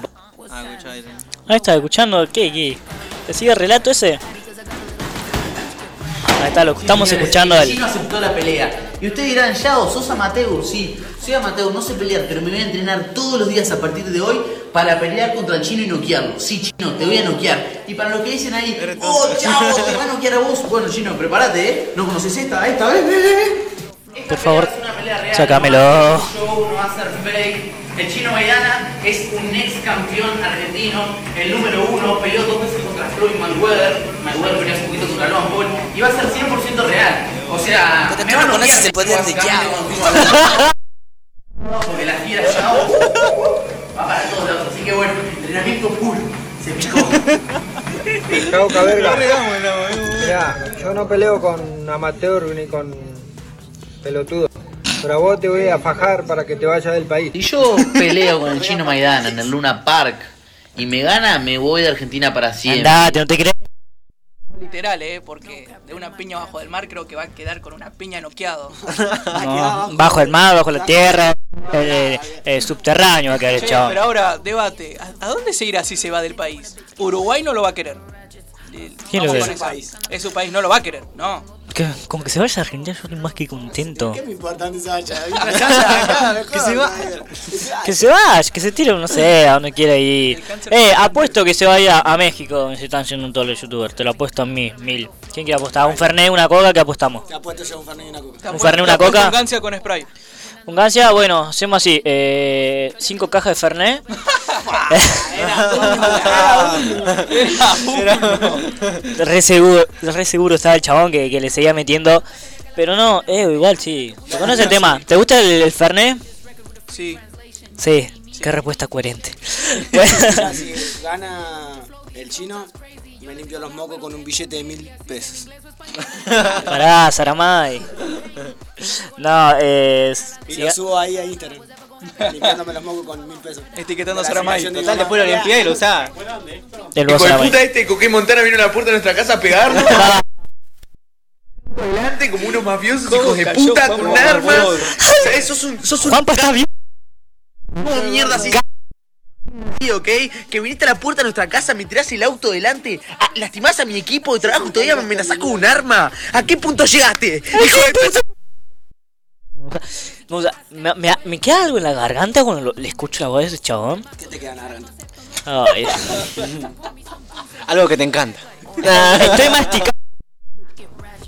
Ah, escuchá ahí. Ahí está, escuchando, ¿qué? ¿Qué? ¿Te sigue el relato ese? Ahí está, lo estamos escuchando El él. chino aceptó la pelea. Y ustedes dirán, Yao, sos amateur. Sí, soy amateur, no sé pelear, pero me voy a entrenar todos los días a partir de hoy para pelear contra el chino y noquearlo. Sí, chino, te voy a noquear. Y para lo que dicen ahí, oh, chavo, te va a noquear a vos. Bueno, chino, prepárate, ¿eh? ¿No conoces esta? Esta, ¿ves? ¿Ves? ¿Ves? Por favor, real, sácamelo. no show, no va a ser fake. El chino Maidana es un ex campeón argentino, el número uno, peleó dos veces contra Floyd Mayweather. Mayweather venía hace un poquito contra Paul y va a ser 100% real. O sea, me tú va a no noquear conoces Porque la gira ya uh, va para todos lados. Así que bueno, entrenamiento puro. Se picó. Cauca verga. Mirá, yo no peleo con amateur ni con pelotudo. Pero a vos te voy a fajar para que te vayas del país. Si yo peleo con el chino Maidana en el Luna Park y me gana, me voy de Argentina para siempre. Andate, no te crees. Literal, ¿eh? Porque de una piña bajo del mar creo que va a quedar con una piña noqueado. No, bajo el mar, bajo la tierra, eh, eh, subterráneo va a quedar el pero ahora, debate. ¿A, a dónde se irá si se va del país? Uruguay no lo va a querer. ¿Quién lo con esa. Es su país, no lo va a querer, no. Que- Como que se vaya a Argentina, yo estoy más que contento. me importa dónde se vaya? Que se va. Que se vaya, que se tire, no sé, a donde quiera ir. Eh, apuesto que se vaya a México, donde se están haciendo todos los youtubers. Te lo apuesto a mí, mil. ¿Quién quiere apostar? ¿Un Fernet, una coca? ¿Qué apostamos? Te apuesto yo un Fernet y una coca. ¿Un Fernet, una coca? Con spray. Un gancia, bueno, hacemos así. Eh, cinco cajas de Fernet. re seguro, re seguro estaba el chabón que, que le seguía metiendo. Pero no, eh, igual sí. ¿Te conoces el tema? ¿Te gusta el, el Fernet? Sí. Sí, qué respuesta coherente. Ya, si gana el chino, me limpio los mocos con un billete de mil pesos. Pará, Saramay. No, eh. Y lo subo ahí a Instagram. Limpiándome los mocos con mil pesos. Etiquetando a Total, después lo limpié y lo usaba. El Hijo de Saramay. puta este Coque Montana vino a la puerta de nuestra casa a pegarnos. Adelante como unos mafiosos hijos de puta con armas. O sea, sos un, sos un Juanpa está bien. ¿Cómo mierda así? Sí, ¿ok? Que viniste a la puerta de nuestra casa, me tirás el auto delante, ah, lastimás a mi equipo de trabajo y todavía me amenazás con un arma. ¿A qué punto llegaste? Hijo de puta. No, o sea, me, me- me queda algo en la garganta cuando lo- le escucho la voz de ese chabón. ¿Qué te queda en la garganta? Algo que te encanta. estoy masticando.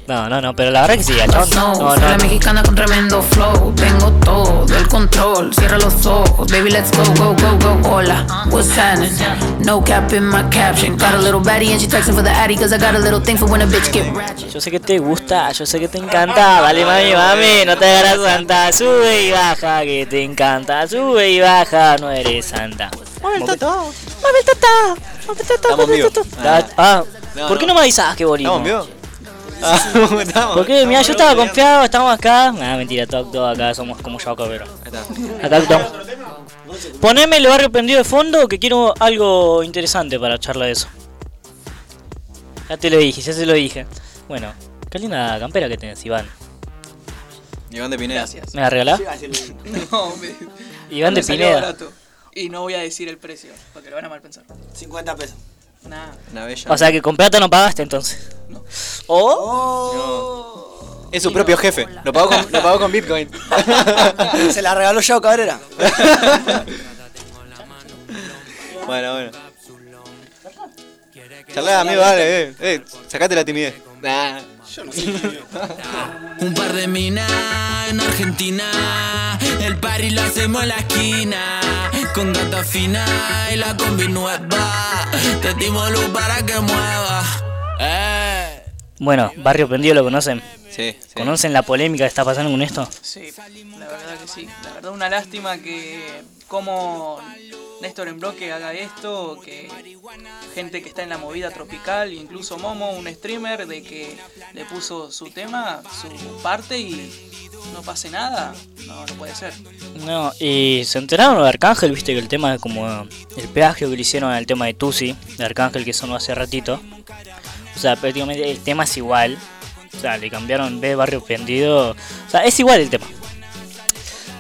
No, no, no, pero la verdad que sí, el chabón. No, No, soy la no. mexicana con tremendo flow. Tengo todo el control. Cierra los ojos, baby, let's go, go, go, go. Hola, what's happening? No cap in my caption. Got a little baddie and she texting for the addy, cause I got a little thing for when a bitch get ratchet. Yo sé que te gusta, yo sé que te encanta. Vale, mami, mami, no te hagas santa. Sube y baja, que te encanta. Sube y baja, no eres santa. Mueve el tato, mueve el tato, mueve el tato, Estamos mueve el. Ah. Ah, No, ¿por qué no. no me avisabas que volvimos? ¿Estamos? Ah. Porque mira, yo estaba confiado, estamos acá. Nah, mentira, todos todos acá somos como yo, pero. Acá estamos. Poneme el barrio prendido de fondo que quiero algo interesante para charlar de eso. Ya te lo dije, ya se lo dije. Bueno, qué linda campera que tenés, Iván. Iván de Pineda. Gracias. ¿Me la regalás? No, me, Iván de Pineda. Y no voy a decir el precio, porque lo van a mal pensar. 50 pesos. Nah. Una bella. O sea que con plata no pagaste entonces. Oh. Es su propio jefe. Lo pagó con, lo pagó con Bitcoin. Se la regaló yo, Cabrera. bueno, bueno. Charlá, amigo, dale, eh. eh sacate la timidez. Nah. Yo no sé. Un par de minas en Argentina. El party lo hacemos en la esquina. Con gata fina y la combi nueva. Te dimos luz para que mueva. Eh. Bueno, Barrio Prendido lo conocen. Sí, sí. ¿Conocen la polémica que está pasando con esto? Sí, la verdad que sí. La verdad una lástima que como Néstor en bloque haga esto, que gente que está en la movida tropical, incluso Momo, un streamer, de que le puso su tema, su parte y no pase nada. No, no puede ser. No, y se enteraron de Arcángel, viste que el tema es como el plagio que le hicieron al tema de Tusi, de Arcángel que sonó hace ratito. O sea, prácticamente el tema es igual. O sea, le cambiaron B barrio prendido. O sea, es igual el tema.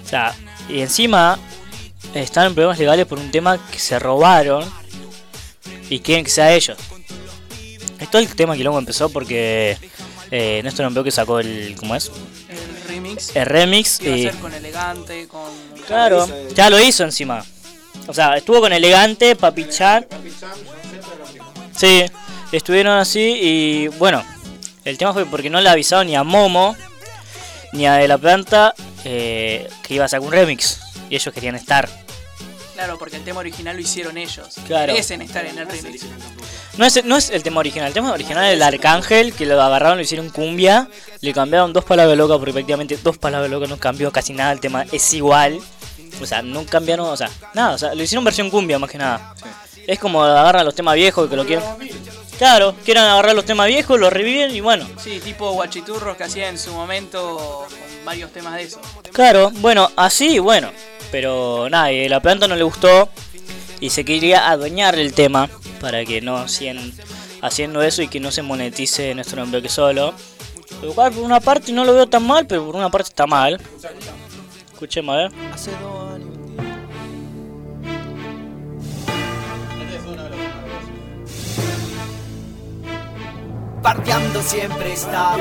O sea, y encima están en problemas legales por un tema que se robaron y quieren que sea ellos. Esto el tema que luego empezó porque eh, Néstor Ambreo que sacó el. ¿Cómo es? El remix. El remix que iba a y- ser con elegante, con. Claro, ya lo hizo encima. O sea, estuvo con Elegante, Papi Chan. Sí, estuvieron así y bueno, el tema fue porque no le avisaron ni a Momo ni a De La Planta eh, que iba a sacar un remix y ellos querían estar. Claro, porque el tema original lo hicieron ellos. Claro. Merecen estar en el remix. No es, no es el tema original, el tema original es el Arcángel, que lo agarraron, lo hicieron cumbia, le cambiaron dos palabras locas, porque prácticamente dos palabras locas no cambió casi nada, el tema es igual. O sea, no cambiaron, o sea, nada, o sea, lo hicieron versión cumbia más que nada. Es como agarran los temas viejos que lo quieren. Claro, quieren agarrar los temas viejos, los reviven y bueno. Sí, tipo guachiturros que hacía en su momento con varios temas de eso. Claro, bueno, así, bueno. Pero nada, y la planta no le gustó y se quería adueñar el tema para que no sigan haciendo eso y que no se monetice nuestro bloque solo. Lo cual por una parte no lo veo tan mal, pero por una parte está mal. Escuchemos, a ver. Parteando siempre está.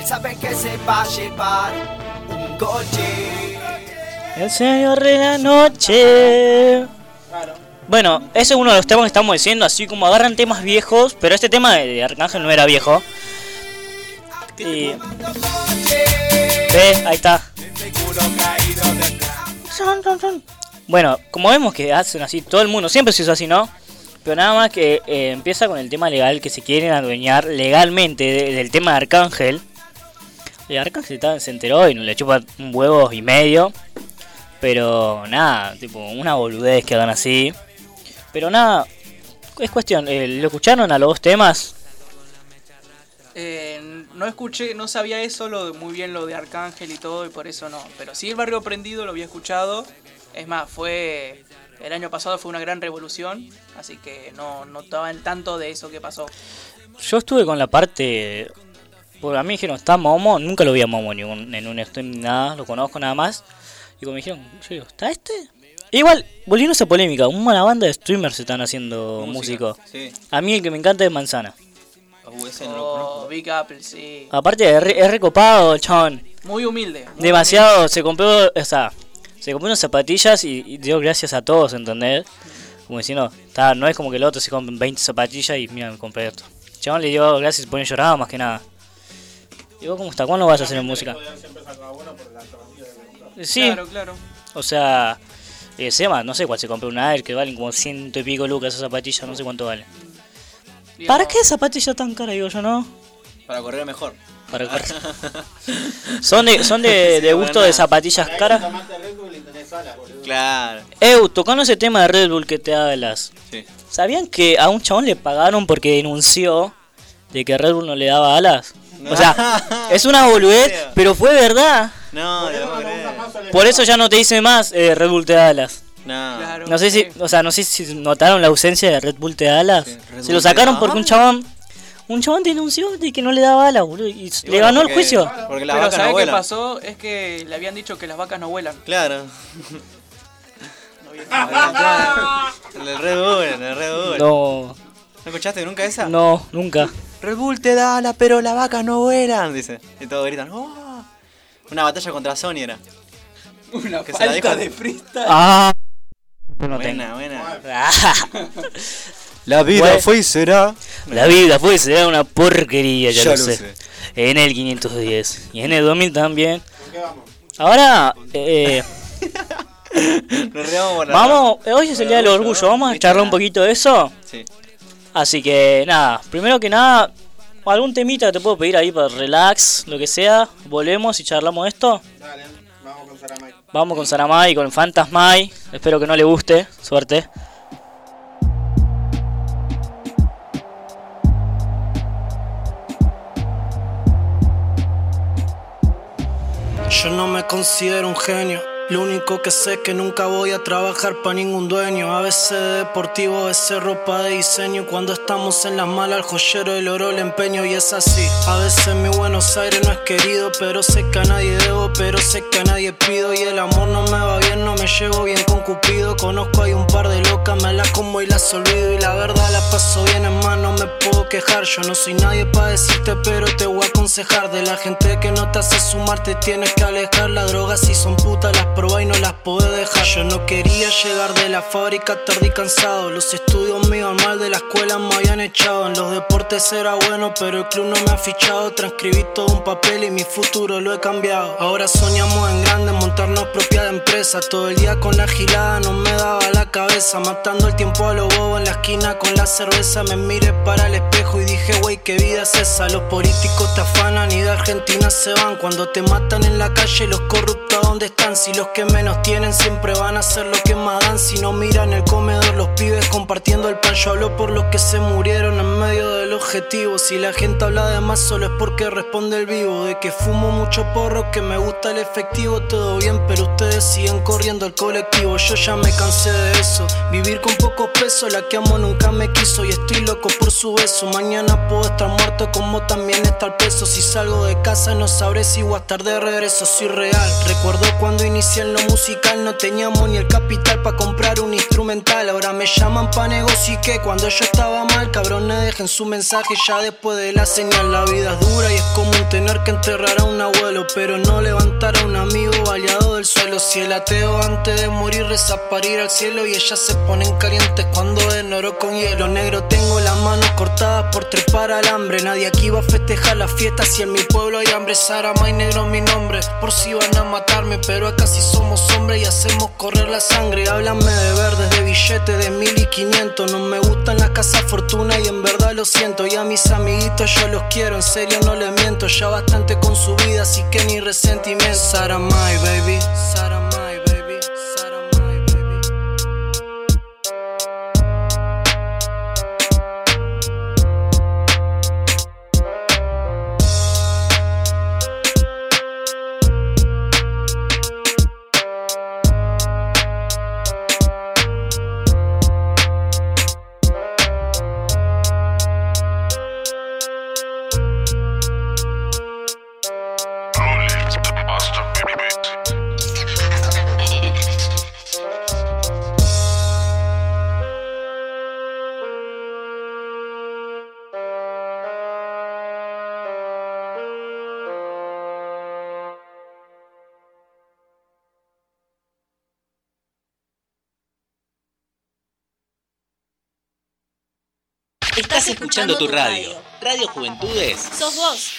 Él sabe que se va a llevar un coche. El señor de la noche. Bueno, ese es uno de los temas que estamos diciendo, así como agarran temas viejos, pero este tema de Arcángel no era viejo. Y... ¿Ves? Ahí está. Bueno, como vemos que hacen así, todo el mundo siempre se hizo así, ¿no? Pero nada más que eh, empieza con el tema legal que se quieren adueñar legalmente de- del tema de Arcángel. Y Arcángel está- se enteró y le chupa un huevo y medio. Pero nada, tipo, una boludez que hagan así. Pero nada, es cuestión, eh, ¿lo escucharon a los dos temas? Eh, no escuché, no sabía eso lo, muy bien lo de Arcángel y todo, y por eso no. Pero sí el barrio prendido lo había escuchado. Es más, fue. El año pasado fue una gran revolución, así que no, no estaba en tanto de eso que pasó. Yo estuve con la parte. Porque a mí me dijeron, está Momo, nunca lo vi a Momo ni un- en un stream ni nada, lo conozco nada más. Y como me dijeron, yo digo, ¿está este? Igual, volviendo a esa polémica, una banda de streamers están haciendo músico. Sí. A mí el que me encanta es Manzana. Uh, ese no lo Oh, conozco. Big Apple, sí. Aparte, es, re- es recopado, chabón. Muy humilde. muy Demasiado, se compró, o sea, se compró unas zapatillas y, y dio gracias a todos, ¿entendés? Como diciendo, está, no es como que el otro se compra 20 zapatillas y mira, me compré esto. Chabón le dio gracias y pone lloraba más que nada. Digo, ¿cómo está? ¿Cuándo vas a hacer en música? Sí, Claro, claro. o sea, eh, Sema, no sé cuál se compró una Air que valen como ciento y pico lucas esas zapatillas, no sé cuánto vale. ¿Para qué zapatillas tan caras, digo yo, no? Para correr mejor. Para correr. Son de, son de, de gusto de zapatillas caras. Claro. Eu, tocando ese tema de Red Bull que te da las. Sí. ¿Sabían que a un chabón le pagaron porque denunció de que Red Bull no le daba alas? O sea, es una boludez, pero fue verdad. No, no. Por eso ya no te dice más eh, Red Bull te da alas. No. No sé si, o sea, no sé si notaron la ausencia de Red Bull te da alas. Red Se lo sacaron porque un chabón, un chabón denunció de que no le daba alas, boludo, y, le bueno, ganó el juicio. Porque las Pero vacas no ¿sabes qué vuelan. pasó? Es que le habían dicho que las vacas no vuelan. Claro. El del Red Bull, el Red Bull. No, ¿No escuchaste nunca esa? no, nunca. Red Bull te da ala, pero las vacas no vuelan, dice. Y todos gritan, ¡oh! Una batalla contra Sony era. Una Que se la falta dijo- de freestyle. Ah, no tengo. buena, buena. La vida Bueno. fue y será. La vida fue será una porquería, ya, Ya lo, lo sé. sé. En el 510 y en el 2000 también. Ahora, eh, Nos reamos por la vamos, hoy es el día del orgullo, vamos a charlar un poquito de eso. Sí. Así que nada, primero que nada, algún temita que te puedo pedir ahí para relax, lo que sea. Volvemos y charlamos esto. Dale, vamos con Saramay. Vamos con Saramay, con Fantasmay. Espero que no le guste. Suerte. Yo no me considero un genio. Lo único que sé es que nunca voy a trabajar para ningún dueño. A veces de deportivo, a veces ropa de diseño. Cuando estamos en las malas, el joyero del oro le empeño y es así. A veces mi Buenos Aires no es querido, pero sé que a nadie debo, pero sé que a nadie pido. Y el amor no me va bien, no me llevo bien con Cupido. Conozco hay un par de locas, me las como y las olvido. Y la verdad la paso bien, en más no me puedo quejar. Yo no soy nadie para decirte, pero te voy a aconsejar. De la gente que no te hace sumar, te tienes que alejar. Las drogas si son putas, las probás y no las podés dejar. Yo no quería llegar de la fábrica tarde y cansado. Los estudios me iban mal, de la escuela me habían echado. En los deportes era bueno, pero el club no me ha fichado. Transcribí todo un papel y mi futuro lo he cambiado. Ahora soñamos en grande, montarnos propia empresa. Todo el día con la gilada no me daba la cabeza. Matando el tiempo a lo bobo en la esquina con la cerveza. Me miré para el espejo y dije, wey, qué vida es esa. Los políticos te afanan y de Argentina se van. Cuando te matan en la calle, los corruptos dónde están. Si los que menos tienen siempre van a hacer lo que más dan. Si no miran el comedor, los pibes compartiendo el pan. Yo hablo por los que se murieron en medio del objetivo. Si la gente habla de más, solo es porque responde el vivo. De que fumo mucho porro, que me gusta el efectivo, todo bien, pero ustedes siguen corriendo al colectivo. Yo ya me cansé de eso. Vivir con pocos pesos, la que amo nunca me quiso y estoy loco por su beso. Mañana puedo estar muerto como también estar preso. Si salgo de casa no sabré si voy a estar de regreso. Soy real. Recuerdo cuando inicié en lo musical no teníamos ni el capital para comprar un instrumental. Ahora me llaman pa' negocio y que cuando yo estaba mal, cabrones dejen su mensaje ya después de la señal. La vida es dura y es común tener que enterrar a un abuelo, pero no levantar a un amigo baleado del suelo. Si el ateo antes de morir reza para al cielo y ellas se ponen calientes cuando en oro con hielo. Negro tengo las manos cortadas por trepar al hambre. Nadie aquí va a festejar la fiesta si en mi pueblo hay hambre. Sara, y negro mi nombre, por si van a matarme, pero acá si somos hombres y hacemos correr la sangre. Háblame de verdes, de billetes de mil y quinientos. No me gustan las casas fortuna y en verdad lo siento. Y a mis amiguitos yo los quiero, en serio no les miento. Ya bastante con su vida, así que ni resentimiento. Sara, my baby, Sara, Estás escuchando tu radio. Radio Juventudes. Sos vos.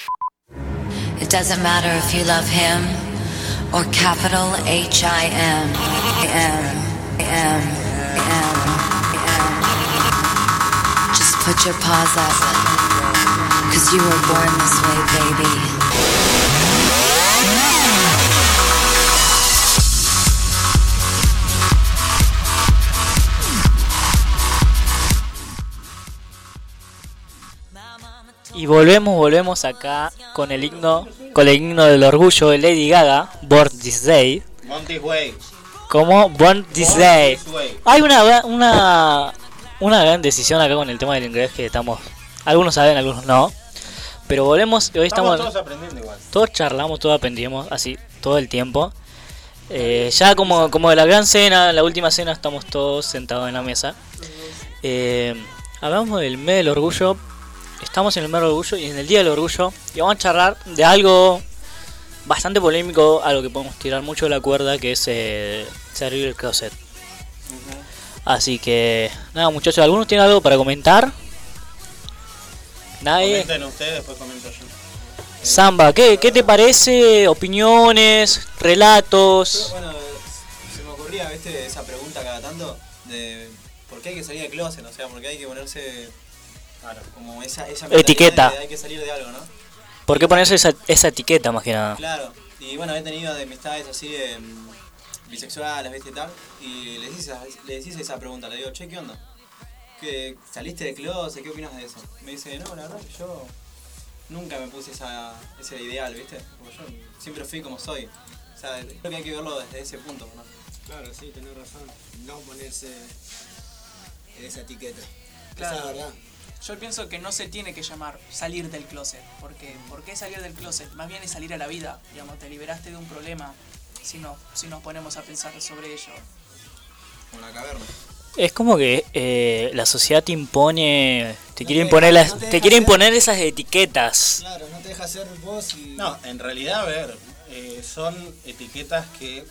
It doesn't matter if you love him or capital H I M. M. M. M. M. Just put your paws up. Cause you were born this way, baby. Y volvemos, volvemos acá con el himno, con el himno del orgullo de Lady Gaga, Born This Day. Way. Como Born This Born Day. This Way. Hay una, una, una gran decisión acá con el tema del inglés que estamos, algunos saben, algunos no. Pero volvemos hoy Estamos estamos, todos aprendiendo igual. todos charlamos, todos aprendimos así todo el tiempo. Eh, ya como, como de la gran cena, la última cena, estamos todos sentados en la mesa. Eh, hablamos del mes del orgullo. Estamos en el mes del orgullo y en el día del orgullo. Y vamos a charlar de algo bastante polémico, algo que podemos tirar mucho de la cuerda, que es eh, servir el closet. Así que, nada, muchachos, ¿algunos tienen algo para comentar? Nadie. Comenten ustedes, después comento yo. Samba, ¿qué, ¿qué te parece? Opiniones, relatos. Bueno, se me ocurría, viste, esa pregunta cada tanto de por qué hay que salir del closet, o sea, porque hay que ponerse como esa, esa Etiqueta. de hay que salir de algo, ¿no? ¿Por qué ponerse esa, esa etiqueta más que nada? Claro, y bueno, he tenido de amistades así de mm, bisexuales, viste y tal, y les decís, le decís esa pregunta, le digo, che, ¿qué onda? ¿Que ¿Saliste de closet? ¿Qué opinas de eso? Me dice, no, la verdad que yo nunca me puse esa, ese ideal, ¿viste? Como yo siempre fui como soy. O sea, creo que hay que verlo desde ese punto, ¿no? Claro, sí, tenés razón. No ponerse esa etiqueta. Claro. Esa es la verdad. Yo pienso que no se tiene que llamar salir del closet, porque ¿por qué salir del closet? Más bien es salir a la vida, digamos, te liberaste de un problema si, no, si nos ponemos a pensar sobre ello. La caverna. Es como que eh, la sociedad te impone, te quiere te imponer deja- las, no te quiere imponer esas etiquetas. Claro, no te deja ser vos y. No, en realidad, a ver, eh, son etiquetas que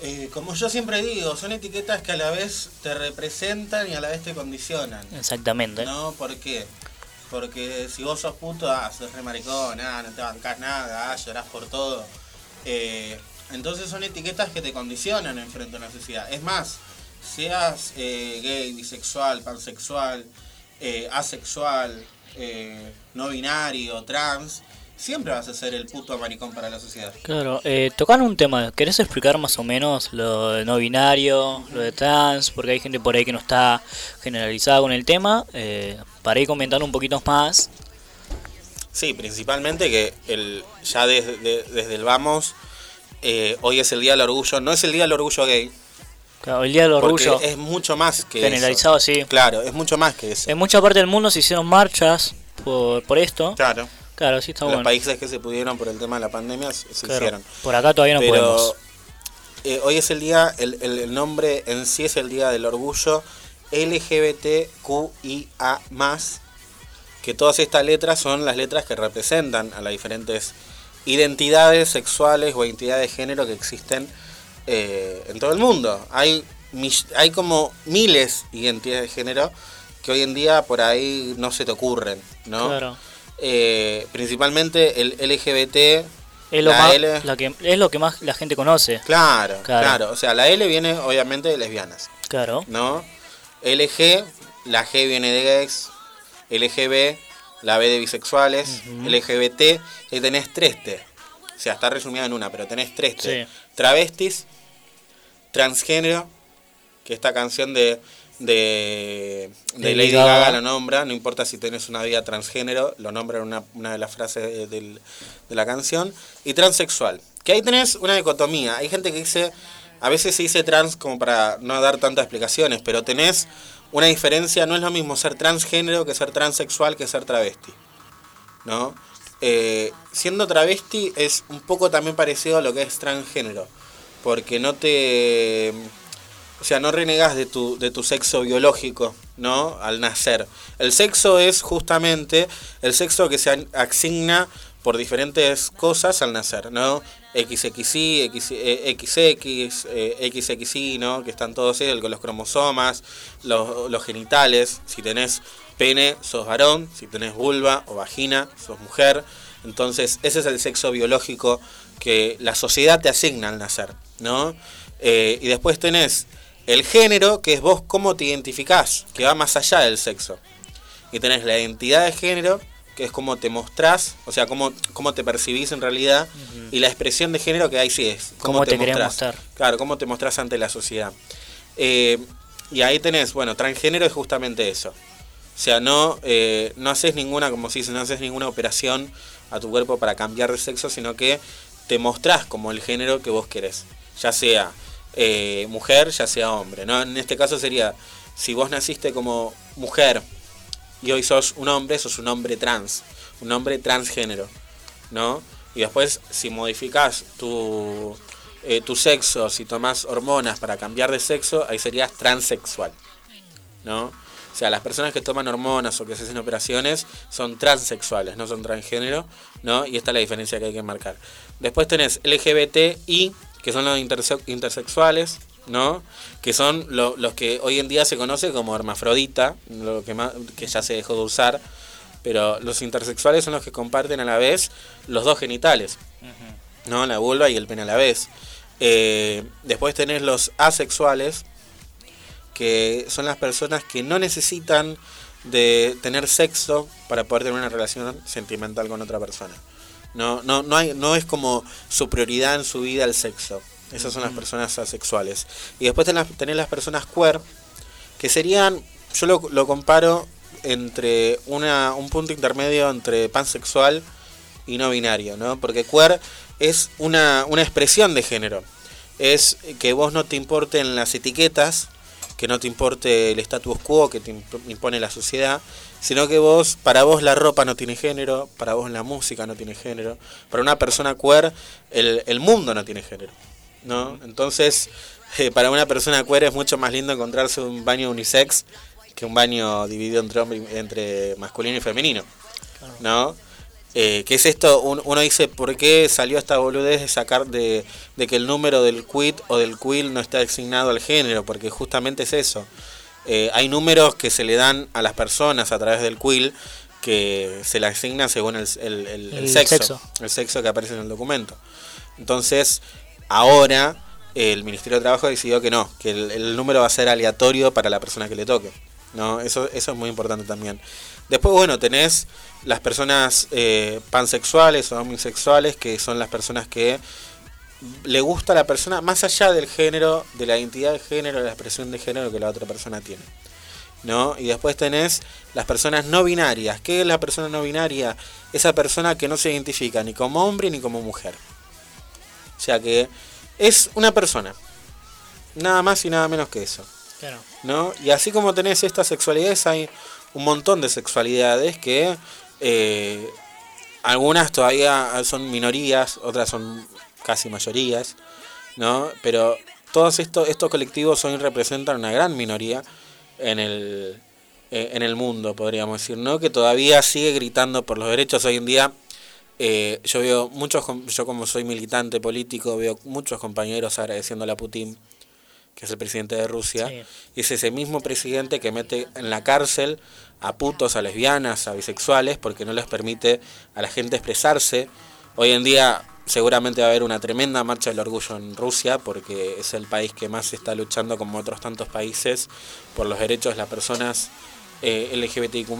Eh, como yo siempre digo, son etiquetas que a la vez te representan y a la vez te condicionan. Exactamente. ¿No? ¿Por qué? Porque si vos sos puto, ah, sos re maricón, ah, no te bancás nada, ah, llorás por todo. Eh, entonces son etiquetas que te condicionan en frente a una sociedad. Es más, seas eh, gay, bisexual, pansexual, asexual, no binario, trans, siempre vas a ser el puto maricón para la sociedad. Claro, eh, tocan un tema, ¿querés explicar más o menos lo de no binario, lo de trans? Porque hay gente por ahí que no está generalizada con el tema. Eh, para ir comentando un poquito más. Sí, principalmente que el, ya desde, de- desde el vamos, eh, hoy es el Día del Orgullo, no es el Día del Orgullo gay. Claro, el Día del porque Orgullo Es mucho más que generalizado, eso. sí. Claro, es mucho más que eso. En mucha parte del mundo se hicieron marchas por, por esto. Claro. Claro, sí está Los bueno. países que se pudieron por el tema de la pandemia se Claro. hicieron. Por acá todavía no Pero, podemos. eh, hoy es el día, el, el- el nombre en sí es el Día del Orgullo LGBTQIA+, que todas estas letras son las letras que representan a las diferentes identidades sexuales o identidades de género que existen eh, en todo el mundo. Hay, hay como miles de identidades de género que hoy en día por ahí no se te ocurren, ¿no? Claro. Eh, principalmente el LGBT, Es lo, la más, L. la que, es lo que más la gente conoce. Claro, Claro. claro, O sea, la L viene obviamente de lesbianas, Claro. ¿no? LG, la G viene de gays, LGB, la B de bisexuales, LGBT, y tenés tres T. O sea, está resumida en una, pero tenés tres T. Sí. Travestis, transgénero, que esta canción de, de, de Lady Gaga. Gaga lo nombra, no importa si tenés una vida transgénero, lo nombra en una, una de las frases de, de la canción, y transexual. Que ahí tenés una dicotomía. Hay gente que dice, a veces se dice trans como para no dar tantas explicaciones, pero tenés una diferencia, no es lo mismo ser transgénero que ser transexual que ser travesti. ¿No? Eh, siendo travesti es un poco también parecido a lo que es transgénero, porque no te... O sea, no renegas de tu, de tu sexo biológico, ¿no? Al nacer. El sexo es justamente el sexo que se asigna por diferentes cosas al nacer, ¿no? XXY, X, eh, XX, eh, XXY, ¿no? Que están todos con los cromosomas, los, los genitales. Si tenés pene, sos varón. Si tenés vulva o vagina, sos mujer. Entonces, ese es el sexo biológico que la sociedad te asigna al nacer, ¿no? Eh, y después tenés el género, que es vos cómo te identificás, que va más allá del sexo. Y tenés la identidad de género, que es cómo te mostrás, o sea, cómo, cómo te percibís en realidad. Y la expresión de género, que ahí sí es. Cómo te querés mostrás. mostrar. Claro, cómo te mostrás ante la sociedad. Eh, y ahí tenés, bueno, transgénero es justamente eso. O sea, no, eh, no haces ninguna, como se dice, no haces ninguna operación a tu cuerpo para cambiar de sexo, sino que te mostrás como el género que vos querés. Ya sea eh, mujer, ya sea hombre. ¿no? En este caso sería, si vos naciste como mujer y hoy sos un hombre, sos un hombre trans, un hombre transgénero, ¿no? Y después, si modificás tu, eh, tu sexo, si tomás hormonas para cambiar de sexo, ahí serías transexual, ¿no? O sea, las personas que toman hormonas o que se hacen operaciones son transexuales, no son transgénero, ¿no? Y esta es la diferencia que hay que marcar. Después tenés LGBTI, que son los interse- intersexuales, ¿no? Que son lo- los que hoy en día se conoce como hermafrodita, lo que, más, que ya se dejó de usar, pero los intersexuales son los que comparten a la vez los dos genitales, ¿no? La vulva y el pene a la vez. Eh, después tenés los asexuales, que son las personas que no necesitan de tener sexo para poder tener una relación sentimental con otra persona. No, no, no, hay, no es como su prioridad en su vida el sexo. Esas son las personas asexuales. Y después tenés, tenés las personas queer, que serían, yo lo, lo comparo entre una, un punto intermedio entre pansexual y no binario, ¿no? Porque queer es una, una expresión de género. Es que vos no te importen las etiquetas, que no te importe el status quo que te imp- impone la sociedad, sino que vos, para vos la ropa no tiene género, para vos la música no tiene género, para una persona queer el, el mundo no tiene género, ¿no? Entonces, eh, para una persona queer es mucho más lindo encontrarse un baño unisex que un baño dividido entre, hombre entre masculino y femenino, ¿no? Eh, ¿Qué es esto? Un- uno dice, ¿por qué salió esta boludez de sacar de, de que el número del quit o del quill no está asignado al género? Porque justamente es eso. Eh, hay números que se le dan a las personas a través del quill que se le asignan según el, el- el- el El sexo, sexo. el sexo que aparece en el documento. Entonces, ahora el Ministerio de Trabajo decidió que no, que el, el número va a ser aleatorio para la persona que le toque. ¿no? Eso, eso es muy importante también. Después, bueno, tenés las personas eh, pansexuales o homosexuales, que son las personas que le gusta a la persona más allá del género, de la identidad de género, de la expresión de género que la otra persona tiene. ¿No? Y después tenés las personas no binarias. ¿Qué es la persona no binaria? Esa persona que no se identifica ni como hombre ni como mujer. O sea que es una persona. Nada más y nada menos que eso. Claro. ¿no? Y así como tenés estas sexualidades, hay un montón de sexualidades que eh, algunas todavía son minorías, otras son casi mayorías, ¿no? Pero todos estos, estos colectivos hoy representan una gran minoría en el, eh, en el mundo, podríamos decir, ¿no? Que todavía sigue gritando por los derechos hoy en día. eh, yo veo muchos, yo como soy militante político, veo muchos compañeros agradeciéndole a Putin que es el presidente de Rusia, Sí. y es ese mismo presidente que mete en la cárcel a putos, a lesbianas, a bisexuales, porque no les permite a la gente expresarse. Hoy en día seguramente va a haber una tremenda marcha del orgullo en Rusia, porque es el país que más está luchando, como otros tantos países, por los derechos de las personas eh, LGBTIQ+,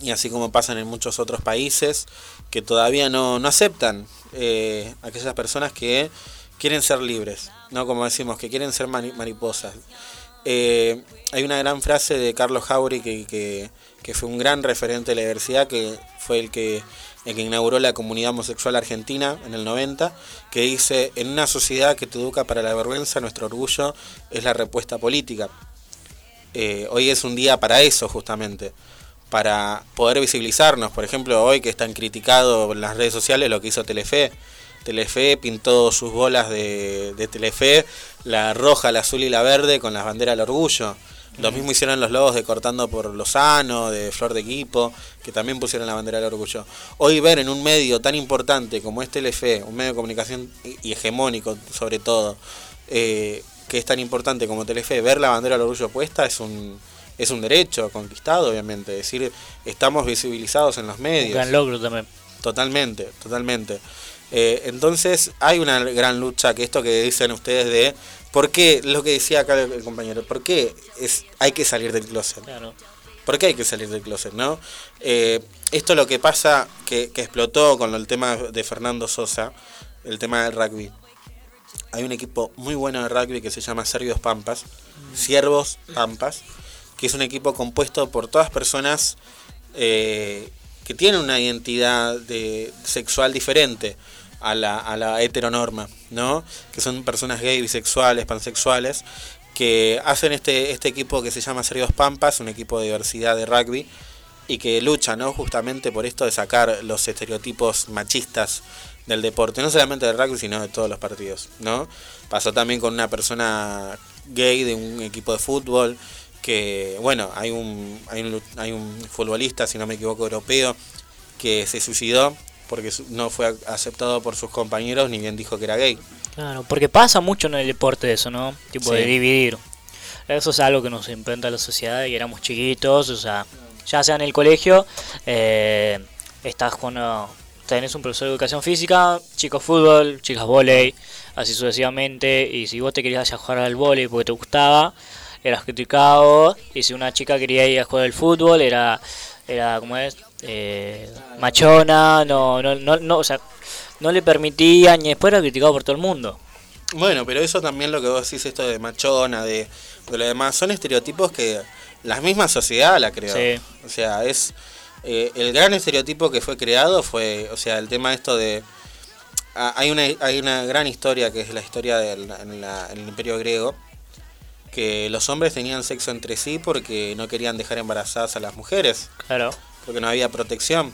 y así como pasan en muchos otros países que todavía no, no aceptan eh, aquellas personas que quieren ser libres, no como decimos, que quieren ser mariposas. Eh, hay una gran frase de Carlos Jauri que, que, que fue un gran referente de la diversidad, que fue el que, el que inauguró la comunidad homosexual argentina en el 90, que dice, en una sociedad que te educa para la vergüenza, nuestro orgullo es la respuesta política. Eh, hoy es un día para eso justamente, para poder visibilizarnos. Por ejemplo, hoy que están criticados en las redes sociales lo que hizo Telefe. Telefe pintó sus bolas de, de Telefe, la roja, la azul y la verde con las banderas del orgullo. Lo mismo hicieron los logos de Cortando por Lozano, de Flor de Equipo, que también pusieron la bandera del orgullo. Hoy ver en un medio tan importante como es Telefe, un medio de comunicación y y hegemónico sobre todo, eh, que es tan importante como Telefe, ver la bandera del orgullo puesta es un, es un derecho conquistado, obviamente. Es decir, estamos visibilizados en los medios. Un gran logro también. Totalmente, totalmente. Eh, entonces hay una gran lucha que esto que dicen ustedes de por qué, lo que decía acá el, compañero, por qué es, hay que salir del closet. Claro. ¿Por qué hay que salir del closet, no? Eh, esto lo que pasa, que, que explotó con el tema de Fernando Sosa, el tema del rugby. Hay un equipo muy bueno de rugby que se llama Servios Pampas, Siervos Pampas, que es un equipo compuesto por todas personas eh, que tienen una identidad de, sexual diferente a la, a la heteronorma, ¿no? Que son personas gay, bisexuales, pansexuales, que hacen este, este equipo que se llama Serios Pampas, un equipo de diversidad de rugby, y que lucha, ¿no? Justamente por esto de sacar los estereotipos machistas del deporte, no solamente del rugby, sino de todos los partidos, ¿no? Pasó también con una persona gay de un equipo de fútbol, que, bueno, hay un, hay un, hay un futbolista, si no me equivoco, europeo, que se suicidó porque no fue aceptado por sus compañeros, ni bien dijo que era gay. Claro, porque pasa mucho en el deporte eso, ¿no? Tipo de dividir. Eso es algo que nos implanta la sociedad y éramos chiquitos, o sea, ya sea en el colegio, eh, estás con... uh, tenés un profesor de educación física, chicos fútbol, chicas volei, así sucesivamente, y si vos te querías ir a jugar al volei porque te gustaba, eras criticado, y si una chica quería ir a jugar al fútbol, era, era ¿cómo es? Eh, machona, no, no, no, no, o sea, no le permitían, y después era criticado por todo el mundo. Bueno, pero eso también lo que vos decís, esto de machona, de, de lo demás, son estereotipos que la misma sociedad la creó. Sí. O sea, es eh, el gran estereotipo que fue creado fue, o sea, el tema esto de... ah, hay, una, hay una gran historia que es la historia del en la- en el imperio griego, que los hombres tenían sexo entre sí porque no querían dejar embarazadas a las mujeres. Claro. Porque no había protección.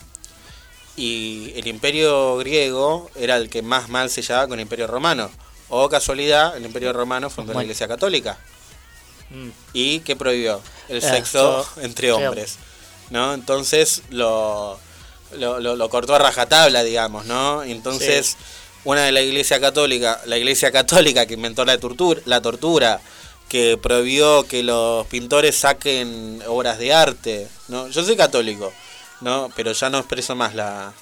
Y el imperio griego era el que más mal se llevaba con el imperio romano. O casualidad, el imperio romano fundó la iglesia católica. Mm. ¿Y qué prohibió? El Eh, sexo so- entre hombres. ¿No? Entonces lo, lo, lo- lo cortó a rajatabla, digamos, ¿no? Entonces, una de la Iglesia Católica, la Iglesia Católica que inventó la tortura, la tortura, que prohibió que los pintores saquen obras de arte, ¿no? Yo soy católico, ¿no? Pero ya no expreso más la,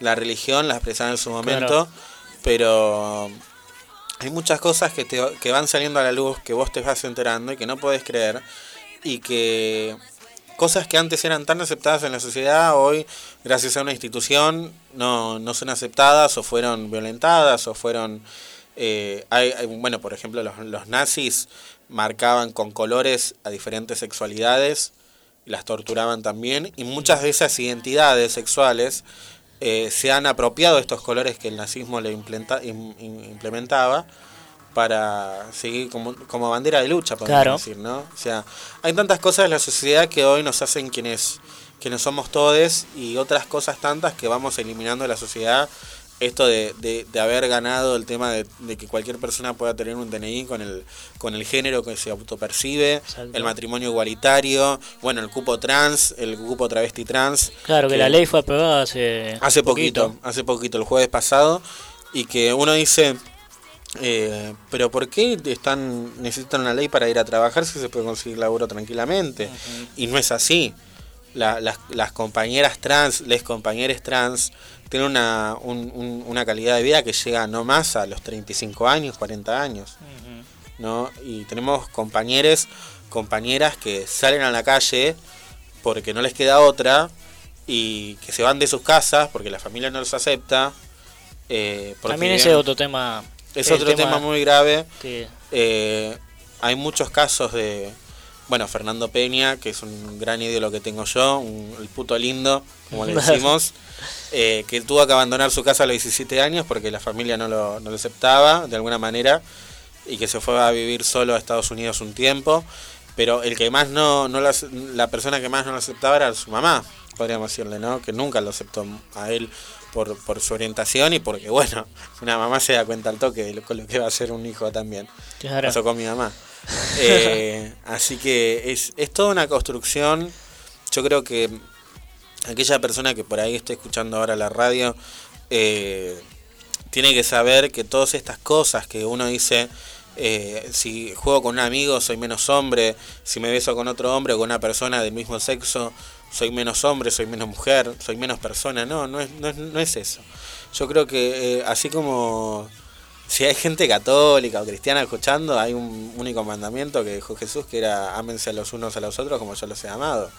la religión, la expresaba en su momento, Claro. pero hay muchas cosas que, te, que van saliendo a la luz, que vos te vas enterando y que no podés creer, y que cosas que antes eran tan aceptadas en la sociedad, hoy, gracias a una institución, no, no son aceptadas o fueron violentadas o fueron... eh, hay, hay- bueno, por ejemplo, los, los nazis marcaban con colores a diferentes sexualidades, y las torturaban también, y muchas de esas identidades sexuales eh, se han apropiado estos colores que el nazismo le implenta- im- im- implementaba para seguir como, como bandera de lucha, podemos Claro. decir, ¿no? O sea, hay tantas cosas en la sociedad que hoy nos hacen quienes, quienes somos todes y otras cosas tantas que vamos eliminando de la sociedad. Esto de, de, de haber ganado el tema de, de que cualquier persona pueda tener un DNI con el, con el género que se autopercibe, el matrimonio igualitario, bueno, el cupo trans, el cupo travesti trans. Claro, que la ley fue aprobada hace, Hace poquito, hace poquito, el jueves pasado, y que uno dice, eh, pero ¿por qué están necesitan una ley para ir a trabajar si se puede conseguir laburo tranquilamente? Y no es así. La- las, las compañeras trans, les compañeras trans, tienen una, un- un- una calidad de vida que llega no más a los 35 años, 40 años. ¿no? Y tenemos compañeros, compañeras que salen a la calle porque no les queda otra y que se van de sus casas porque la familia no los acepta. eh, También ese es otro tema. es otro tema, muy grave. Eh, hay muchos casos de, bueno, Fernando Peña, que es un gran ídolo que tengo yo, un- el puto lindo, como le decimos, eh, que tuvo que abandonar su casa a los 17 años porque la familia no lo, no lo aceptaba de alguna manera y que se fue a vivir solo a Estados Unidos un tiempo. Pero el que más no, no lo la persona que más no lo aceptaba era su mamá, podríamos decirle, ¿no? Que nunca lo aceptó a él por, por su orientación y porque, bueno, una mamá se da cuenta al toque de lo, lo que va a ser un hijo también. Claro. Pasó con mi mamá. Eh, así que es, es toda una construcción. Yo creo que aquella persona que por ahí esté escuchando ahora la radio eh, tiene que saber que todas estas cosas que uno dice, eh, si juego con un amigo soy menos hombre, si me beso con otro hombre o con una persona del mismo sexo soy menos hombre, soy menos mujer, soy menos persona, no, no es, no es, no es eso. Yo creo que así como si hay gente católica o cristiana escuchando, hay un único mandamiento que dijo Jesús que era ámense a los unos a los otros como yo los he amado.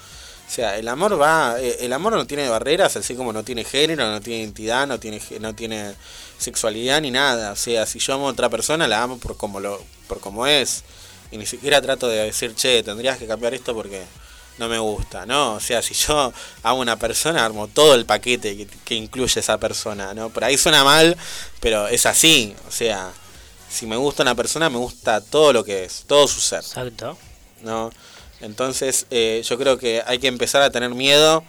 O sea, el amor va, eh, el amor no tiene barreras, así como no tiene género, no tiene identidad, no tiene, no tiene sexualidad ni nada. O sea, si yo amo a otra persona, la amo por como lo, por como es. Y ni siquiera trato de decir, che, tendrías que cambiar esto porque no me gusta, ¿no? O sea, si yo amo a una persona, armo todo el paquete que, que incluye esa persona, ¿no? Por ahí suena mal, pero es así. O sea, si me gusta una persona, me gusta todo lo que es, todo su ser. Exacto. ¿no? Entonces, eh, yo creo que hay que empezar a tener miedo,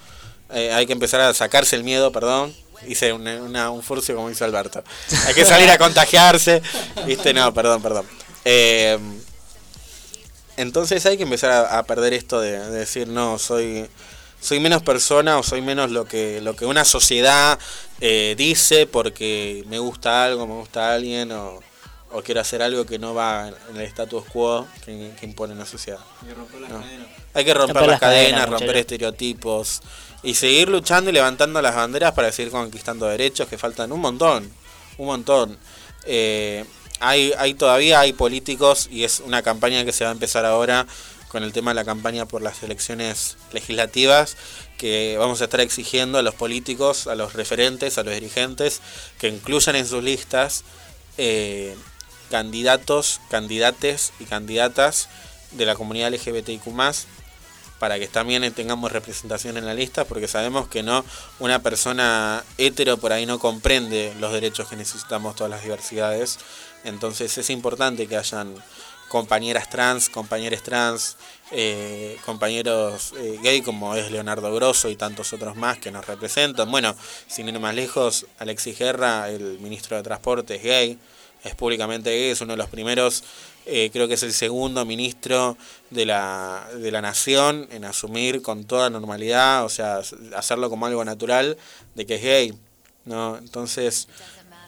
eh, hay que empezar a sacarse el miedo, perdón. Hice una- una- un furcio como hizo Alberto. Hay que salir a contagiarse. ¿Viste? No, perdón, perdón. Eh, entonces hay que empezar a, a perder esto de, de decir, no, soy, soy menos persona o soy menos lo que, lo que una sociedad eh, dice porque me gusta algo, me gusta alguien o, o quiero hacer algo que no va en el status quo que, que impone la sociedad. Y romper las No. cadenas. Hay que romper, Romper las las cadenas, cadenas, romper muchachos. estereotipos y seguir luchando y levantando las banderas para seguir conquistando derechos que faltan un montón, un montón. Eh, hay, hay todavía hay políticos y es una campaña que se va a empezar ahora con el tema de la campaña por las elecciones legislativas que vamos a estar exigiendo a los políticos, a los referentes, a los dirigentes que incluyan en sus listas eh, candidatos, candidates y candidatas de la comunidad LGBTIQ para que también tengamos representación en la lista, porque sabemos que no una persona hetero por ahí no comprende los derechos que necesitamos todas las diversidades. Entonces es importante que hayan compañeras trans, compañeros trans, eh, compañeros eh, gay como es Leonardo Grosso y tantos otros más que nos representan. Bueno, sin ir más lejos, Alexis Guerra, el ministro de Transporte, es gay, es públicamente gay, es uno de los primeros Eh, creo que es el segundo ministro de la, de la nación en asumir con toda normalidad, o sea, hacerlo como algo natural de que es gay. ¿no? Entonces,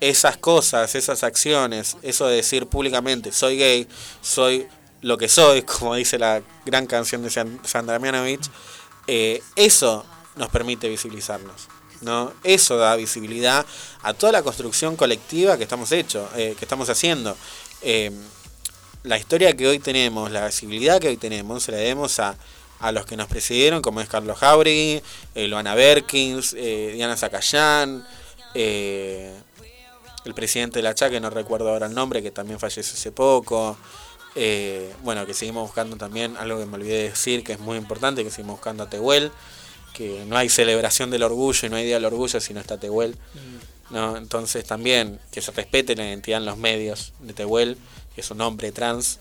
esas cosas, esas acciones, eso de decir públicamente, soy gay, soy lo que soy, como dice la gran canción de San- Sandra Mianovich, eh, eso nos permite visibilizarnos. ¿no? Eso da visibilidad a toda la construcción colectiva que estamos hecho, eh, que estamos haciendo. Eh, la historia que hoy tenemos, la visibilidad que hoy tenemos, se la debemos a, a los que nos precedieron, como es Carlos Jauregui, eh, Luana Berkins, eh, Diana Zacayán, el presidente de la CHA, que no recuerdo ahora el nombre, que también falleció hace poco. Eh, bueno, que seguimos buscando también algo que me olvidé de decir, que es muy importante, que seguimos buscando a Tehuel, que no hay celebración del orgullo y no hay día del orgullo si no está Tehuel. ¿no? Entonces también que se respete la identidad en los medios de Tehuel, que es un hombre trans.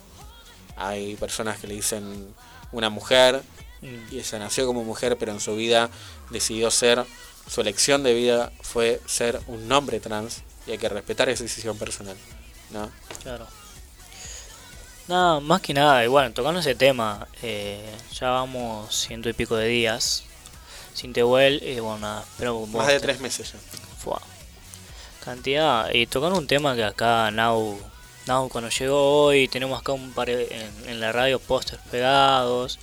Hay personas que le dicen una mujer Mm. y ella nació como mujer, pero en su vida decidió ser, su elección de vida fue ser un hombre trans y hay que respetar esa decisión personal. ¿no? Claro. Nada, más que nada, y bueno, tocando ese tema, eh, ya vamos ciento y pico de días sin Tehuel, y bueno, nada, espero vos Más de tres meses ya. Fua. Cantidad, y tocando un tema que acá Nau, Nau cuando llegó hoy, tenemos acá un par de- en, en la radio pósters pegados,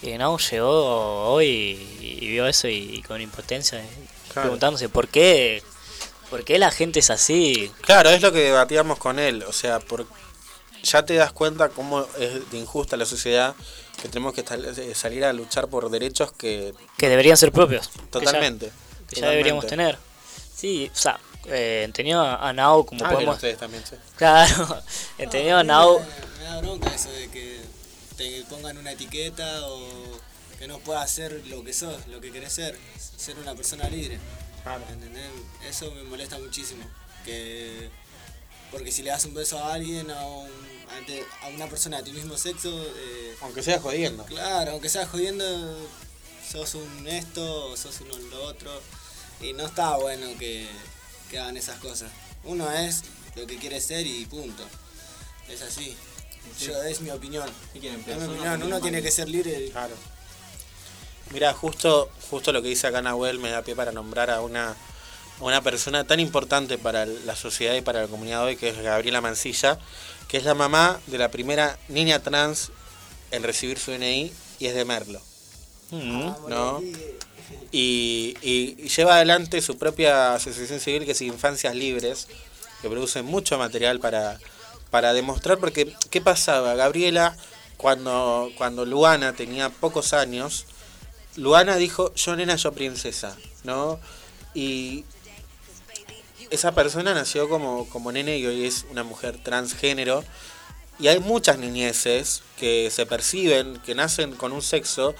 y Nau llegó hoy y, y vio eso y, con impotencia, eh, Claro. preguntándose por qué, por qué la gente es así. Claro, es lo que debatíamos con él. O sea, por, ya te das cuenta cómo es de injusta la sociedad, que tenemos que eh, salir a luchar por derechos que... que deberían ser propios. que ya- Totalmente. Que ya, deberíamos tener. Sí, o sea, eh, entendido a, Nau como Ah, podemos... ustedes también, sí. Claro, entendido a Nau... Me da bronca eso de que te pongan una etiqueta o que no puedas ser lo que sos, lo que querés ser, ser una persona libre. ¿Entendés? Eso me molesta muchísimo. Que porque si le das un beso a alguien, a, un- ante- a una persona de tu mismo sexo, eh, Aunque sea jodiendo. Claro, aunque sea jodiendo, sos un esto, sos uno lo otro. Y no está bueno que, que hagan esas cosas. Uno es lo que quiere ser y punto. Es así. Yo, es mi opinión. ¿Qué quieren? Es mi opinión. Uno tiene que ser libre. Claro. Mira, justo, justo lo que dice acá Nahuel me da pie para nombrar a una, a una persona tan importante para la sociedad y para la comunidad hoy, que es Gabriela Mancilla, que es la mamá de la primera niña trans en recibir su DNI y es de Merlo. ¿no? Y, y- y lleva adelante su propia asociación civil que es Infancias Libres, que produce mucho material para, para demostrar, porque ¿qué pasaba? Gabriela, cuando, cuando Luana tenía pocos años, Luana dijo, yo nena, yo princesa, ¿no? Y esa persona nació como, como nene y hoy es una mujer transgénero. Y hay muchas niñeces que se perciben, que nacen con un sexo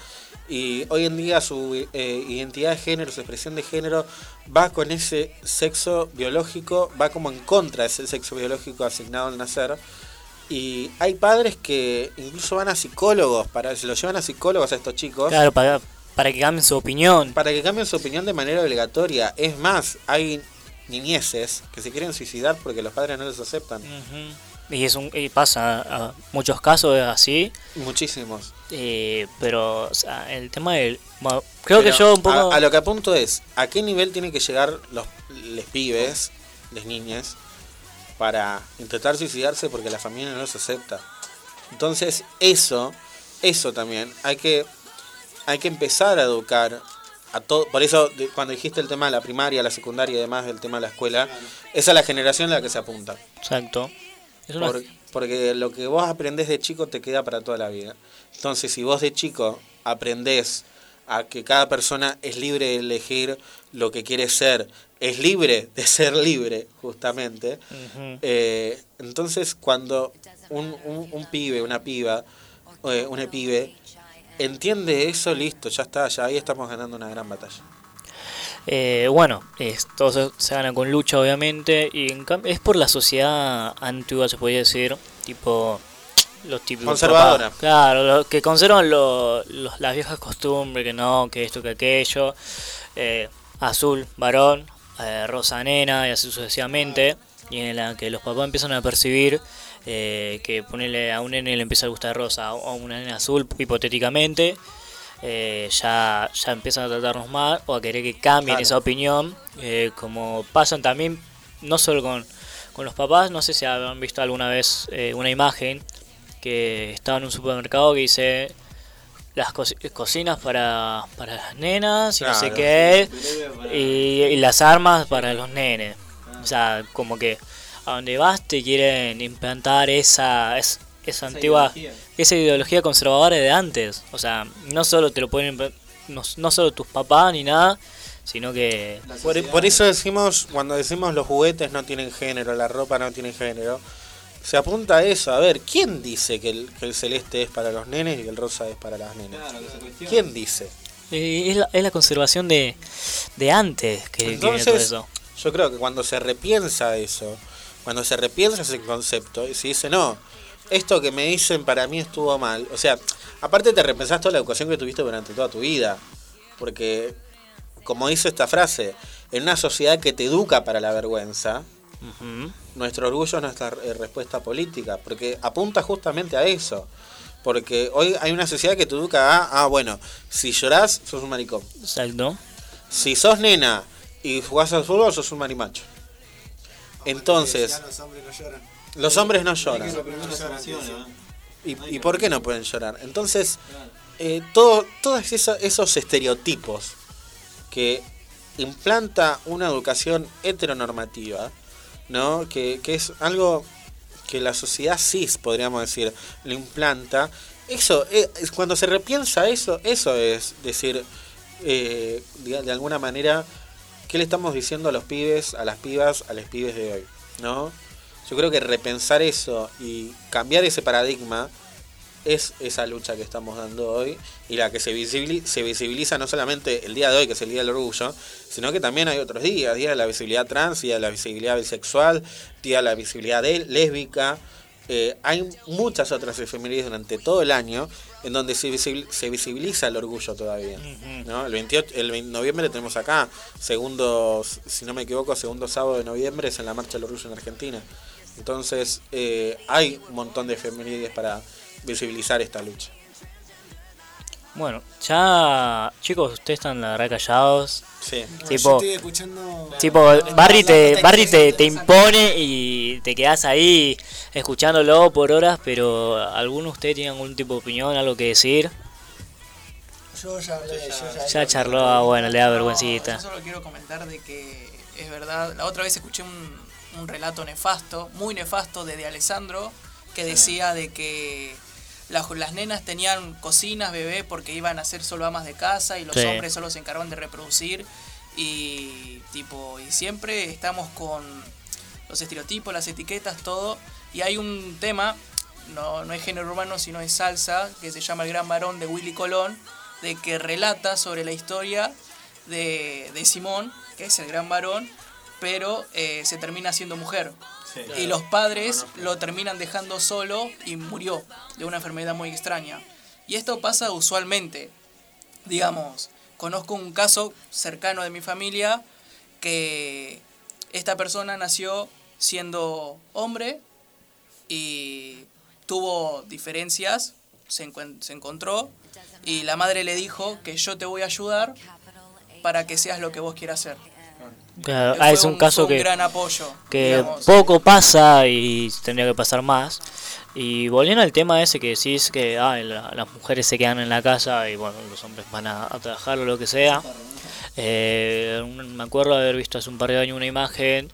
y hoy en día su eh, identidad de género, su expresión de género va con ese sexo biológico, va como en contra de ese sexo biológico asignado al nacer. Y hay padres que incluso van a psicólogos, para, se los llevan a psicólogos a estos chicos. Claro, para, para que cambien su opinión. Para que cambien su opinión de manera obligatoria. Es más, hay niñeces que se quieren suicidar porque los padres no los aceptan. Y, es un, y pasa a muchos casos así. Muchísimos. Eh, pero o sea, el tema del... bueno, creo Pero que yo un poco... A, a lo que apunto es, ¿a qué nivel tienen que llegar los les pibes, las niñas, para intentar suicidarse porque la familia no los acepta? Entonces, eso, eso también, hay que, hay que empezar a educar a todo. Por eso, cuando dijiste el tema de la primaria, la secundaria y demás, del tema de la escuela, esa es la generación a la que se apunta. Exacto. Una- porque lo que vos aprendés de chico te queda para toda la vida. Entonces, si vos de chico aprendés a que cada persona es libre de elegir lo que quiere ser, es libre de ser libre, justamente, eh, entonces cuando un, un- un pibe, una piba, eh, un pibe, entiende eso, listo, ya está, ya ahí estamos ganando una gran batalla. Eh, bueno, es- todo se, gana con lucha, obviamente, y en cambio es por la sociedad antigua, se podría decir, tipo los típicos Conservadora. papás. Claro, los que conservan lo- los- las viejas costumbres, que no, que esto, que aquello. Eh, azul, varón, eh, rosa, nena, y así sucesivamente. Y en la que los papás empiezan a percibir eh, que ponerle a un nene le empieza a gustar rosa o a una nena azul, hipotéticamente, eh, ya, ya empiezan a tratarnos mal o a querer que cambien Claro. esa opinión, eh, como pasan también, no solo con, con los papás, no sé si han visto alguna vez eh, una imagen que estaba en un supermercado que dice las co- cocinas para, para las nenas y no sé qué, y, y las armas para los nenes. O sea, como que a donde vas te quieren implantar esa, es- esa, antigua, ideología. esa ideología conservadora de antes. O sea, no solo te lo pueden, no, no solo tus papás ni nada, sino que... Por, por eso decimos, cuando decimos los juguetes no tienen género, la ropa no tiene género, se apunta a eso. A ver, ¿quién dice que el, que el celeste es para los nenes y el rosa es para las nenas? ¿Quién dice? eh, es, la, es la conservación de, de antes que, que viene todo Entonces, eso. yo creo que cuando se repiensa eso, cuando se repiensa ese concepto, y se dice, no, esto que me dicen para mí estuvo mal. O sea, aparte te repensás toda la educación que tuviste durante toda tu vida. Porque, como dice esta frase, en una sociedad que te educa para la vergüenza, nuestro orgullo es nuestra eh, respuesta política. Porque apunta justamente a eso. Porque hoy hay una sociedad que te educa a, ah, bueno, si llorás, sos un maricón. Exacto. Si sos nena y jugás al fútbol, sos un marimacho. Entonces, los hombres no lloran. los hombres no. ¿Y, y por qué no pueden llorar? Entonces, eh, todo, todos esos, esos estereotipos que implanta una educación heteronormativa, ¿no? Que, que es algo que la sociedad cis, podríamos decir, lo implanta. Eso, eh, es cuando se repiensa eso, eso es decir, eh, de, de alguna manera, ¿qué le estamos diciendo a los pibes, a las pibas, a los pibes de hoy? ¿No? Yo creo que repensar eso y cambiar ese paradigma es esa lucha que estamos dando hoy y la que se visibiliza, no solamente el día de hoy, que es el Día del Orgullo, sino que también hay otros días, Día de la Visibilidad Trans, Día de la Visibilidad Bisexual, Día de la Visibilidad Lésbica. Eh, hay muchas otras efemérides durante todo el año en donde se, visibil- se visibiliza el orgullo todavía. ¿no? El 28, el 20 de noviembre tenemos acá, segundo, si no me equivoco, segundo sábado de noviembre es en la Marcha del Orgullo en Argentina. Entonces eh, hay un montón de efemérides para visibilizar esta lucha. Bueno, ya chicos, ustedes están la verdad callados. Sí. No, Tipo, yo estoy escuchando. tipo Barry te, Barry te, te impone y te quedas ahí escuchándolo por horas, pero ¿alguno de ustedes tiene algún tipo de opinión, algo que decir? Yo ya hablé, yo ya. Ya charló, ah, bueno, le da vergüencita. Yo solo quiero comentar de que es verdad. La otra vez escuché un, un relato nefasto, muy nefasto, de, de Alessandro, que decía de que las, las nenas tenían cocinas, bebé, porque iban a ser solo amas de casa y los Sí. hombres solo se encargaban de reproducir. Y tipo, y siempre estamos con los estereotipos, las etiquetas, todo. Y hay un tema, no, no es género urbano, sino es salsa, que se llama El Gran Varón de Willy Colón, de que relata sobre la historia de, de Simón, que es el gran varón, pero eh, se termina siendo mujer. Y los padres lo terminan dejando solo y murió de una enfermedad muy extraña. Y esto pasa usualmente. Digamos, conozco un caso cercano de mi familia que esta persona nació siendo hombre y tuvo diferencias, se, encuent- se encontró y la madre le dijo que yo te voy a ayudar para que seas lo que vos quieras ser. Claro, ah, es un un- caso un que, gran apoyo, que digamos. poco pasa y tendría que pasar más. Y volviendo al tema ese que decís que ah, la- las mujeres se quedan en la casa y bueno, los hombres van a, a trabajar o lo que sea. Eh, un- me acuerdo de haber visto hace un par de años una imagen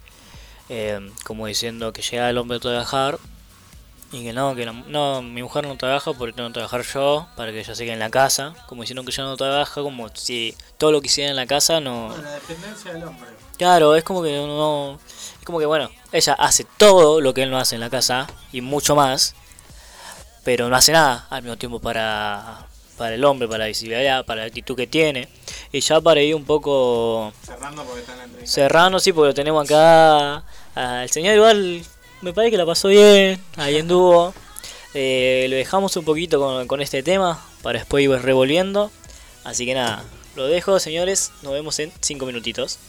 eh, como diciendo que llega el hombre a trabajar y que no, que la- no, mi mujer no trabaja porque tengo que trabajar yo para que ella se quede en la casa. Como diciendo que ella no trabaja, como si todo lo que hiciera en la casa no... La dependencia del hombre. Claro, es como que no. Es como que bueno, ella hace todo lo que él no hace en la casa y mucho más, pero no hace nada al mismo tiempo para, para el hombre, para la visibilidad, para la actitud que tiene. Y ya para ir un poco Cerrando porque está en la entrevista. cerrando, sí, porque lo tenemos acá. Al señor igual me parece que la pasó bien, ahí en dúo. Eh, lo dejamos un poquito con, con este tema para después ir revolviendo. Así que nada, lo dejo, señores. Nos vemos en 5 minutitos.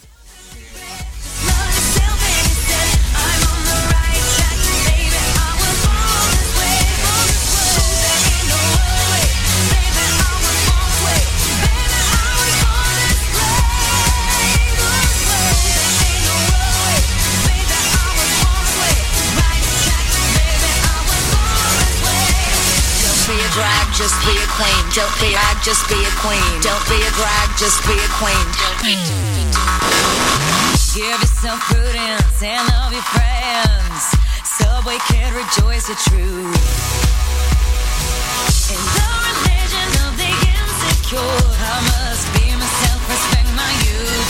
Just be a queen. Don't be a just be a queen. Don't be a drag, just be a queen. Give yourself prudence and love your friends. Subway kid, rejoice the truth. In the religion of the insecure, I must be myself, respect my youth.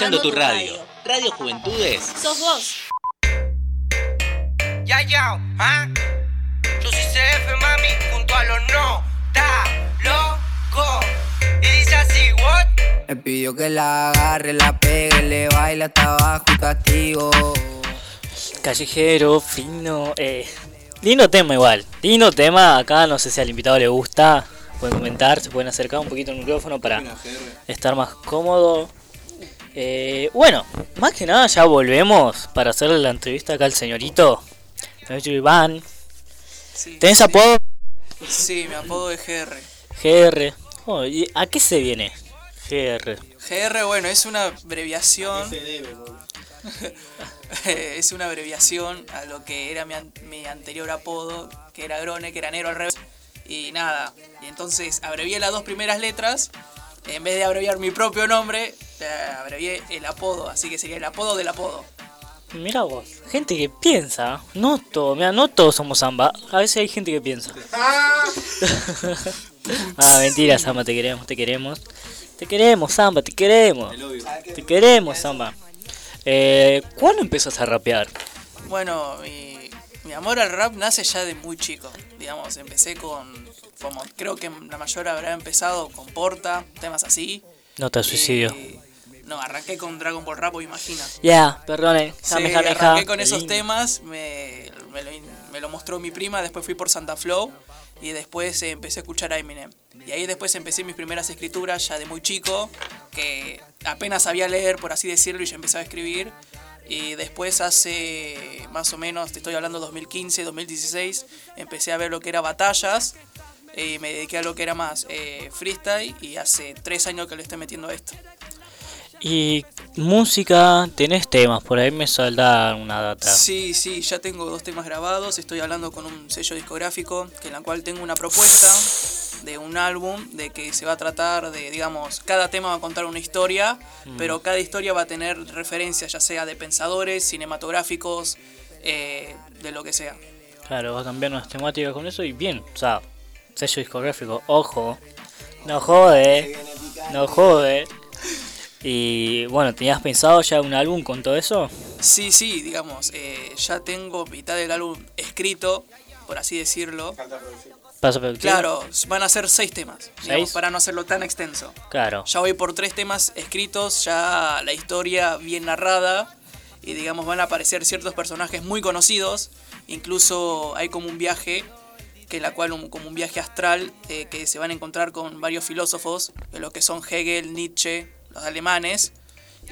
escuchando tu radio. Radio Juventudes. Sos vos. Ya, ya, ¿ah? Yo soy CF, mami, junto a los no, ta, loco. Y dice así, what? Me pidió que la agarre, la pegue, le baila hasta abajo y castigo. Callejero, fino. Eh, lindo tema igual. Lindo tema. Acá no sé si al invitado le gusta. Pueden comentar, se pueden acercar un poquito al micrófono para estar más cómodo. Eh, bueno, más que nada ya volvemos para hacerle la entrevista acá al señorito. Señorito Iván. ¿Tenés apodo? Sí, mi apodo es GR. GR. Oh, ¿y ¿A qué se viene? GR. GR, bueno, es una abreviación. es una abreviación a lo que era mi, an- mi anterior apodo, que era Grone, que era negro al revés. Y nada, y entonces abrevié las dos primeras letras. En vez de abreviar mi propio nombre, eh, abrevié el apodo, así que sería el apodo del apodo. Mira vos, gente que piensa. No todo, mira, no todos somos samba. A veces hay gente que piensa. ah, mentira, Samba, te queremos, te queremos. Te queremos, Samba, te queremos. Te queremos, Samba. Eh, ¿Cuándo empezás a rapear? Bueno, mi, mi amor al rap nace ya de muy chico. Digamos, empecé con. Como creo que la mayor habrá empezado con Porta, temas así. Nota de suicidio. No, arranqué con Dragon Ball Rap, imagina. Ya, perdone. Sí, Jame, jame, arranqué con esos lindo. temas, me, me lo, me lo mostró mi prima, después fui por Santa Flow y después eh, empecé a escuchar a Eminem. Y ahí después empecé mis primeras escrituras ya de muy chico, que apenas sabía leer, por así decirlo, y ya empezaba a escribir. Y después hace más o menos, te estoy hablando 2015, 2016, empecé a ver lo que era batallas y me dediqué a lo que era más eh, freestyle y hace tres años que le estoy metiendo a esto. Y música, tenés temas, por ahí me salda una data. Sí, sí, ya tengo dos temas grabados. Estoy hablando con un sello discográfico que en la cual tengo una propuesta de un álbum de que se va a tratar de, digamos, cada tema va a contar una historia, Mm. pero cada historia va a tener referencias, ya sea de pensadores, cinematográficos, eh, de lo que sea. Claro, va a cambiar unas temáticas con eso y bien, o sea, sello discográfico, ojo, no jode, no jode. Y bueno, ¿tenías pensado ya un álbum con todo eso? Sí, sí, digamos, eh, ya tengo mitad del álbum escrito, por así decirlo. Paso. Claro, van a ser seis temas, digamos, ¿Seis? para no hacerlo tan extenso. Claro. Ya voy por tres temas escritos, ya la historia bien narrada y digamos van a aparecer ciertos personajes muy conocidos, incluso hay como un viaje que la cual un- como un viaje astral eh, que se van a encontrar con varios filósofos, de lo que son Hegel, Nietzsche, los alemanes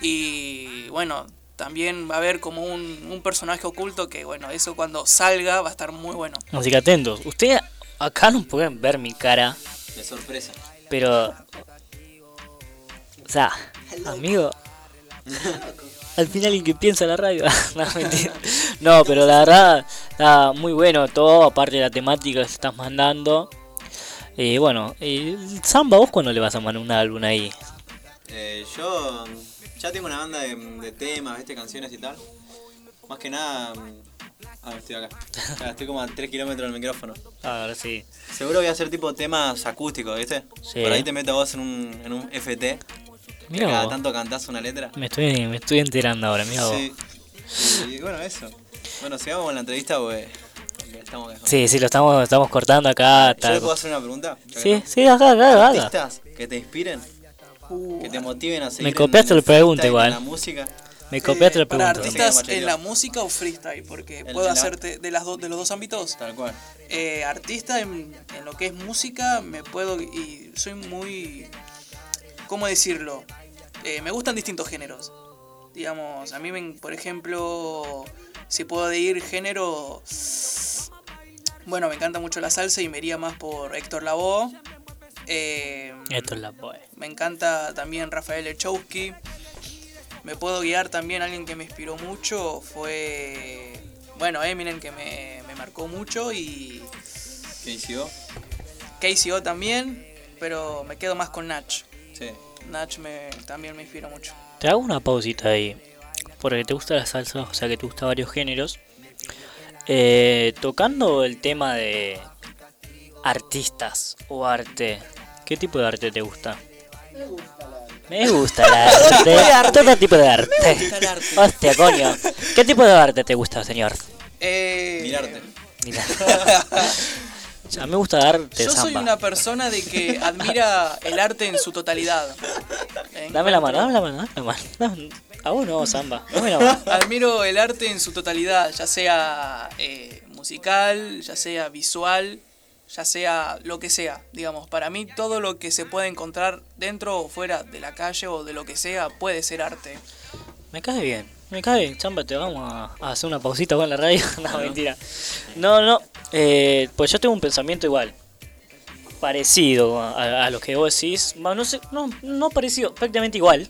y bueno, también va a haber como un, un personaje oculto que bueno, eso cuando salga va a estar muy bueno. Así que atentos, ustedes acá no pueden ver mi cara, De sorpresa. pero... O sea, amigo, al final el que piensa la radio. no, mentira. No, pero la verdad, está muy bueno todo, aparte de la temática que estás mandando. Y bueno, y Samba, ¿vos cuándo le vas a mandar un álbum ahí? Eh, yo ya tengo una banda de, de temas, ¿viste? canciones y tal. Más que nada. Ah, estoy acá. Ya, estoy como a 3 kilómetros del micrófono. Ahora sí. Seguro voy a hacer tipo temas acústicos, ¿viste? Sí. Por ahí te meto vos en un, en un FT. Que cada vos. tanto cantás una letra. Me estoy, me estoy enterando ahora, mira vos. Sí. Y bueno, eso. Bueno, sigamos con la entrevista porque estamos acá. Sí, sí, lo estamos, estamos cortando acá. ¿Yo le puedo hacer una pregunta? Sí, sí, acá, acá, acá. ¿Artistas que te inspiren? Que te motiven a seguir Me copiaste el pregunta igual. en la música. Me copiaste la Para pregunta. artistas en la música o freestyle, porque El puedo hacerte de las dos de los dos ámbitos. Tal cual. Eh, artista en, en lo que es música me puedo y soy muy ¿cómo decirlo? Eh, me gustan distintos géneros. Digamos, a mí me, por ejemplo, si puedo ir género bueno, me encanta mucho la salsa y me iría más por Héctor Lavoe. Eh, Esto es la poe. me encanta también Rafael Echowski. Me puedo guiar también alguien que me inspiró mucho. Fue, bueno, Eminem que me, me marcó mucho y ¿Qué hizo? KCO también, pero me quedo más con Nach. Sí. Nach me, también me inspira mucho. Te hago una pausita ahí. Porque te gusta la salsa, o sea que te gusta varios géneros. Eh, tocando el tema de artistas o arte, ¿qué tipo de arte te gusta? Me gusta el arte. Todo tipo de arte. Me gusta el arte. Hostia, coño. ¿Qué tipo de arte te gusta, señor? Eh, Mirarte. Mira. A mí me gusta arte Yo soy una persona de que admira el arte en su totalidad. Dame la mano, dame la mano, dame la mano. Dame- A vos no, samba. Dame la mano. Admiro el arte en su totalidad, ya sea eh, musical, ya sea visual, ya sea lo que sea. Digamos, para mí todo lo que se puede encontrar dentro o fuera de la calle o de lo que sea puede ser arte. Me cae bien, me cae bien. Chamba, te vamos a, a hacer una pausita con la radio. no, mentira. No, no. eh, pues yo tengo un pensamiento igual. Parecido a, a lo que vos decís. No sé, no, no parecido, prácticamente igual.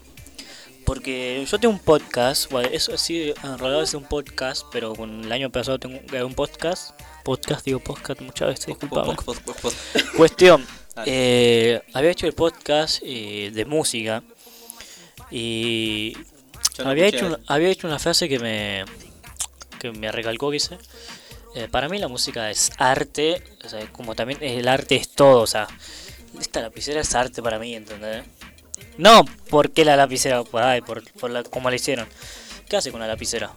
Porque yo tengo un podcast, bueno, eso sí, en realidad es un podcast, pero con el año pasado tengo un podcast. Podcast, digo podcast muchas veces, disculpame. Cuestión, eh, había hecho el podcast eh, de música y no había, hecho había hecho una frase que me, que me recalcó, que dice, eh, para mí la música es arte, o sea, como también el arte es todo, o sea, esta lapicera es arte para mí, ¿entendés? No, porque la lapicera? Ay, por, por la, como la hicieron. ¿Qué hace con la lapicera?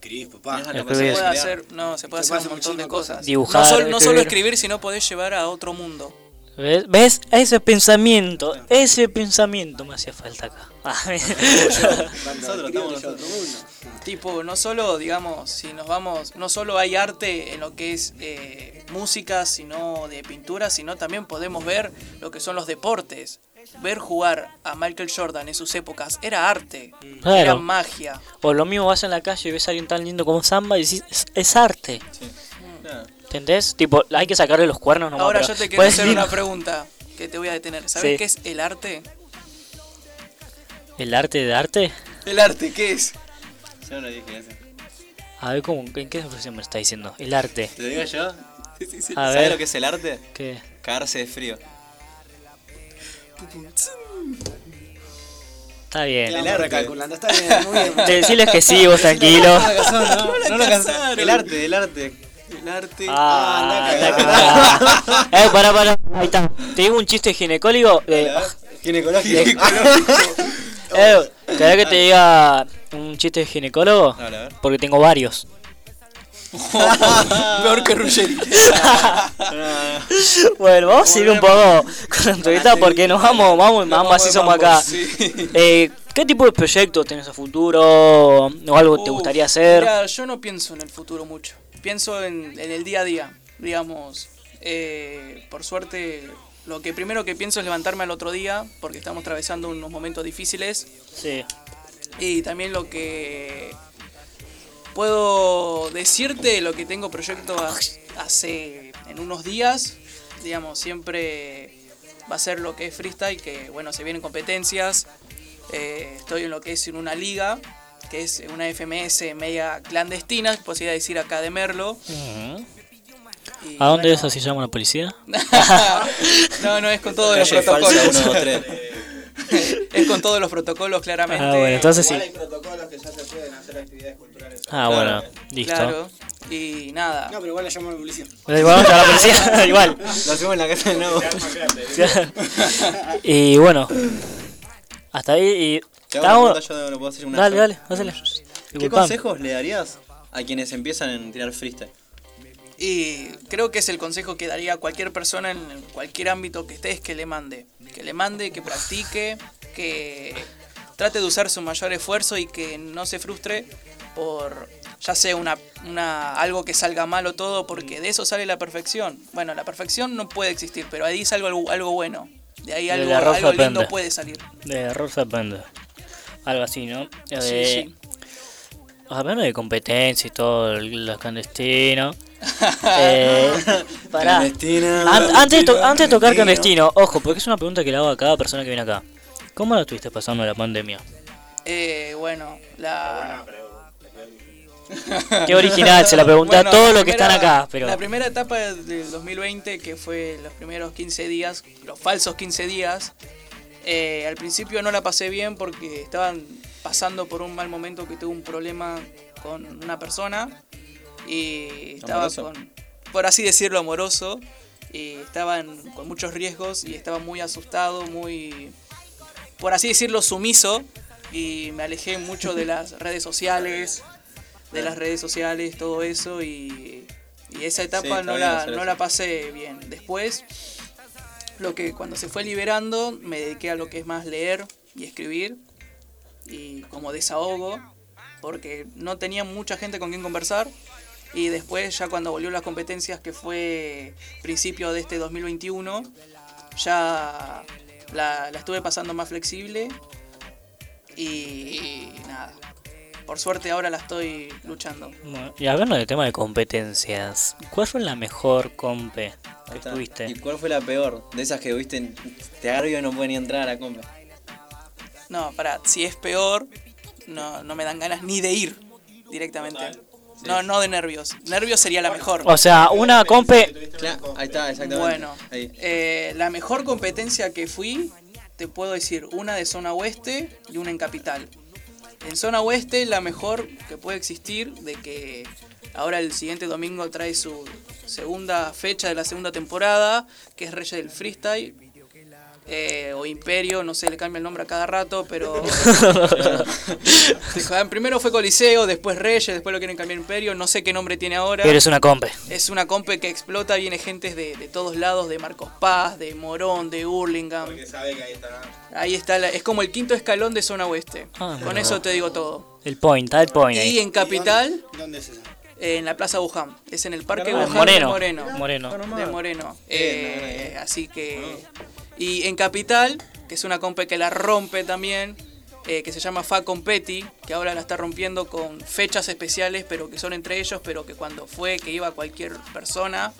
Escribís, papá. Se Escribir. puede hacer, no, se puede Se hacer un montón de cosas. Dibujar, no, sol- no solo escribir. escribir, sino podés llevar a otro mundo. ¿Ves? ¿Ves? Ese pensamiento, ese pensamiento me hacía falta acá. Ah, Nosotros estamos nosotros. Tipo, no solo, digamos, si nos vamos, no solo hay arte en lo que es eh, música, sino de pintura, sino también podemos ver lo que son los deportes. Ver jugar a Michael Jordan en sus épocas era arte, Claro. era magia. O lo mismo vas en la calle y ves a alguien tan lindo como Samba y decís, es, es arte. ¿Entendés? Tipo, hay que sacarle los cuernos nomás. Ahora yo te quiero hacer decir- una pregunta que te voy a detener. ¿Sabes Sí. qué es el arte? ¿El arte de arte? ¿El arte qué es? Yo no dije eso. A ver, ¿cómo, ¿en qué expresión me está diciendo? El arte. ¿Te lo digo yo? A ¿Sabes ver. lo que es el arte? ¿Qué? Cagarse de frío. Está bien. El arte. recalculando, está bien, muy bien. Te decirles que sí, vos tranquilo. No, no, no. El arte, el arte. El arte. Ah, anda a la. Eh, pará, pará. Ahí está. Te digo un chiste ginecólogo. Eh, Ginecológico. eh, ¿Querés que te diga un chiste ginecólogo? Dale, a ver. Porque tengo varios. Peor que Ruggeri. Bueno, vamos a ir un poco con la entrevista porque nos vamos, vamos, vamos, así somos acá. Eh, ¿Qué tipo de proyectos tenés a futuro? ¿O algo te gustaría hacer? Mira, yo no pienso en el futuro mucho. Pienso en, en el día a día, digamos. Eh, por suerte, lo que primero que pienso es levantarme al otro día, porque estamos atravesando unos momentos difíciles. Sí. Y también lo que puedo decirte, lo que tengo proyecto ha- hace en unos días, digamos, siempre va a ser lo que es freestyle, que bueno, se vienen competencias. Eh, estoy en lo que es en una liga, que es una FMS media clandestina, podría decir acá de Merlo. Y ¿A dónde bueno, es así llama la policía? no, no, es con todos los falsa, protocolos. uno, dos, tres. es con todos los protocolos, claramente. Ah, bueno, entonces sí. Igual hay protocolos que ya se pueden hacer actividades culturales. Ah, bueno, listo. Claro. Y nada. No, pero igual le llamo a la policía. Eh, Vamos a la policía, igual. Lo hacemos en la casa de nuevo. y bueno, hasta ahí. Y Te hago una estamos- pregunta, yo no puedo hacer una Dale, dale, hazle. ¿Qué Disculpame. consejos le darías a quienes empiezan en tirar freestyle? Y creo que es el consejo que daría a cualquier persona en cualquier ámbito que estés que le mande. Que le mande, que practique, que trate de usar su mayor esfuerzo y que no se frustre por ya sea una, una algo que salga mal o todo, porque de eso sale la perfección. Bueno, la perfección no puede existir, pero ahí sale algo, algo bueno. De ahí algo, algo lindo aprende. puede salir. De error se aprende. Algo así, ¿no? Sí, Eh, sí. Hablando de competencia y todo, los clandestinos. eh, pará. Clandestina, An- antes, to- antes de tocar clandestino. ojo, porque es una pregunta que le hago a cada persona que viene acá. ¿Cómo la estuviste pasando la pandemia? Eh, bueno, la... Qué original, se la pregunté a Bueno, todos los que están acá, pero... La primera etapa del 2020, que fue los primeros 15 días, los falsos 15 días, eh, al principio no la pasé bien porque estaban pasando por un mal momento que tuve un problema con una persona y estaba ¿Amoroso? con, por así decirlo, amoroso y estaba en- con muchos riesgos y estaba muy asustado, muy, por así decirlo, sumiso y me alejé mucho de las redes sociales, de las redes sociales, todo eso y, y esa etapa no, la, no la pasé bien. Después, lo que cuando se fue liberando, me dediqué a lo que es más leer y escribir y como desahogo, porque no tenía mucha gente con quien conversar. Y después, ya cuando volvió las competencias, que fue principio de este 2021, ya la, la estuve pasando más flexible. Y nada, por suerte ahora la estoy luchando. Bueno, Y hablando del tema de competencias, ¿cuál fue la mejor compe que tuviste? ¿Y cuál fue la peor? De esas que viste, te agarro y no puede ni entrar a la compra. No, para, si es peor, no, no me dan ganas ni de ir directamente. No, no de nervios. Nervios sería la mejor. O sea, una compe... Claro, ahí está, exactamente. Bueno, Ahí. eh, la mejor competencia que fui, te puedo decir, una de zona oeste y una en capital. En zona oeste, la mejor que puede existir, de que ahora el siguiente domingo trae su segunda fecha de la segunda temporada, que es Reyes del Freestyle. Eh, o Imperio, no sé, le cambia el nombre a cada rato, pero... Primero fue Coliseo, después Reyes, después lo quieren cambiar a Imperio, no sé qué nombre tiene ahora. Pero es una compe. Es una compe que explota, viene gente de, de todos lados, de Marcos Paz, de Morón, de Hurlingham. Porque sabe que ahí está. Ahí está, la- es como el quinto escalón de zona oeste. Ah, Con no. eso te digo todo. El point, está el point Y ahí. en capital, ¿Dónde es esa? en la Plaza Buján. Es en el Parque Ah, Buján Moreno. de Moreno. Moreno. De Moreno. Eh, así que... Y en capital, que es una compe que la rompe también, eh, que se llama Fa Competi, que ahora la está rompiendo con fechas especiales, pero que son entre ellos, pero que cuando fue que iba cualquier persona,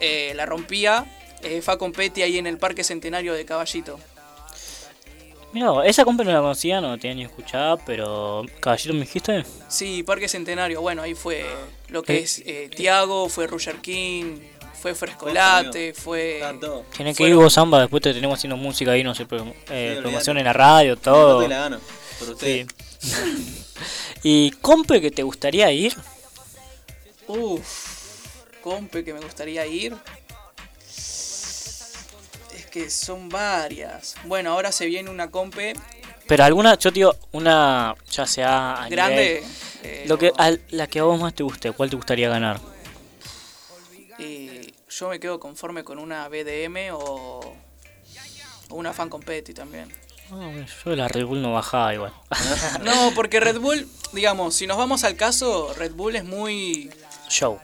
eh, la rompía. eh, Fa Competi ahí en el Parque Centenario de Caballito. Mira, esa compa no la conocía, no la tenía ni escuchada, pero. Caballero, me dijiste. Sí, Parque Centenario, bueno, ahí fue lo que Eh. es eh, Tiago, fue Roger King, fue Frescolate, fue... Tiene que fueron- ir vos, Samba, después te tenemos haciendo música ahí, no sé, pro- eh, promoción en la radio, todo. Me la gano, por usted. Sí. ¿Y compe que te gustaría ir? Uf, compe que me gustaría ir. Es que son varias. Bueno, ahora se viene una compe Pero alguna, yo te digo, una, ya sea a grande. nivel- eh, lo que, a la que a vos más te guste, ¿cuál te gustaría ganar? Yo me quedo conforme con una BDM o, o una fan competi también. Ah, yo de la Red Bull no bajaba igual. No, porque Red Bull, digamos, si nos vamos al caso, Red Bull es muy... Show.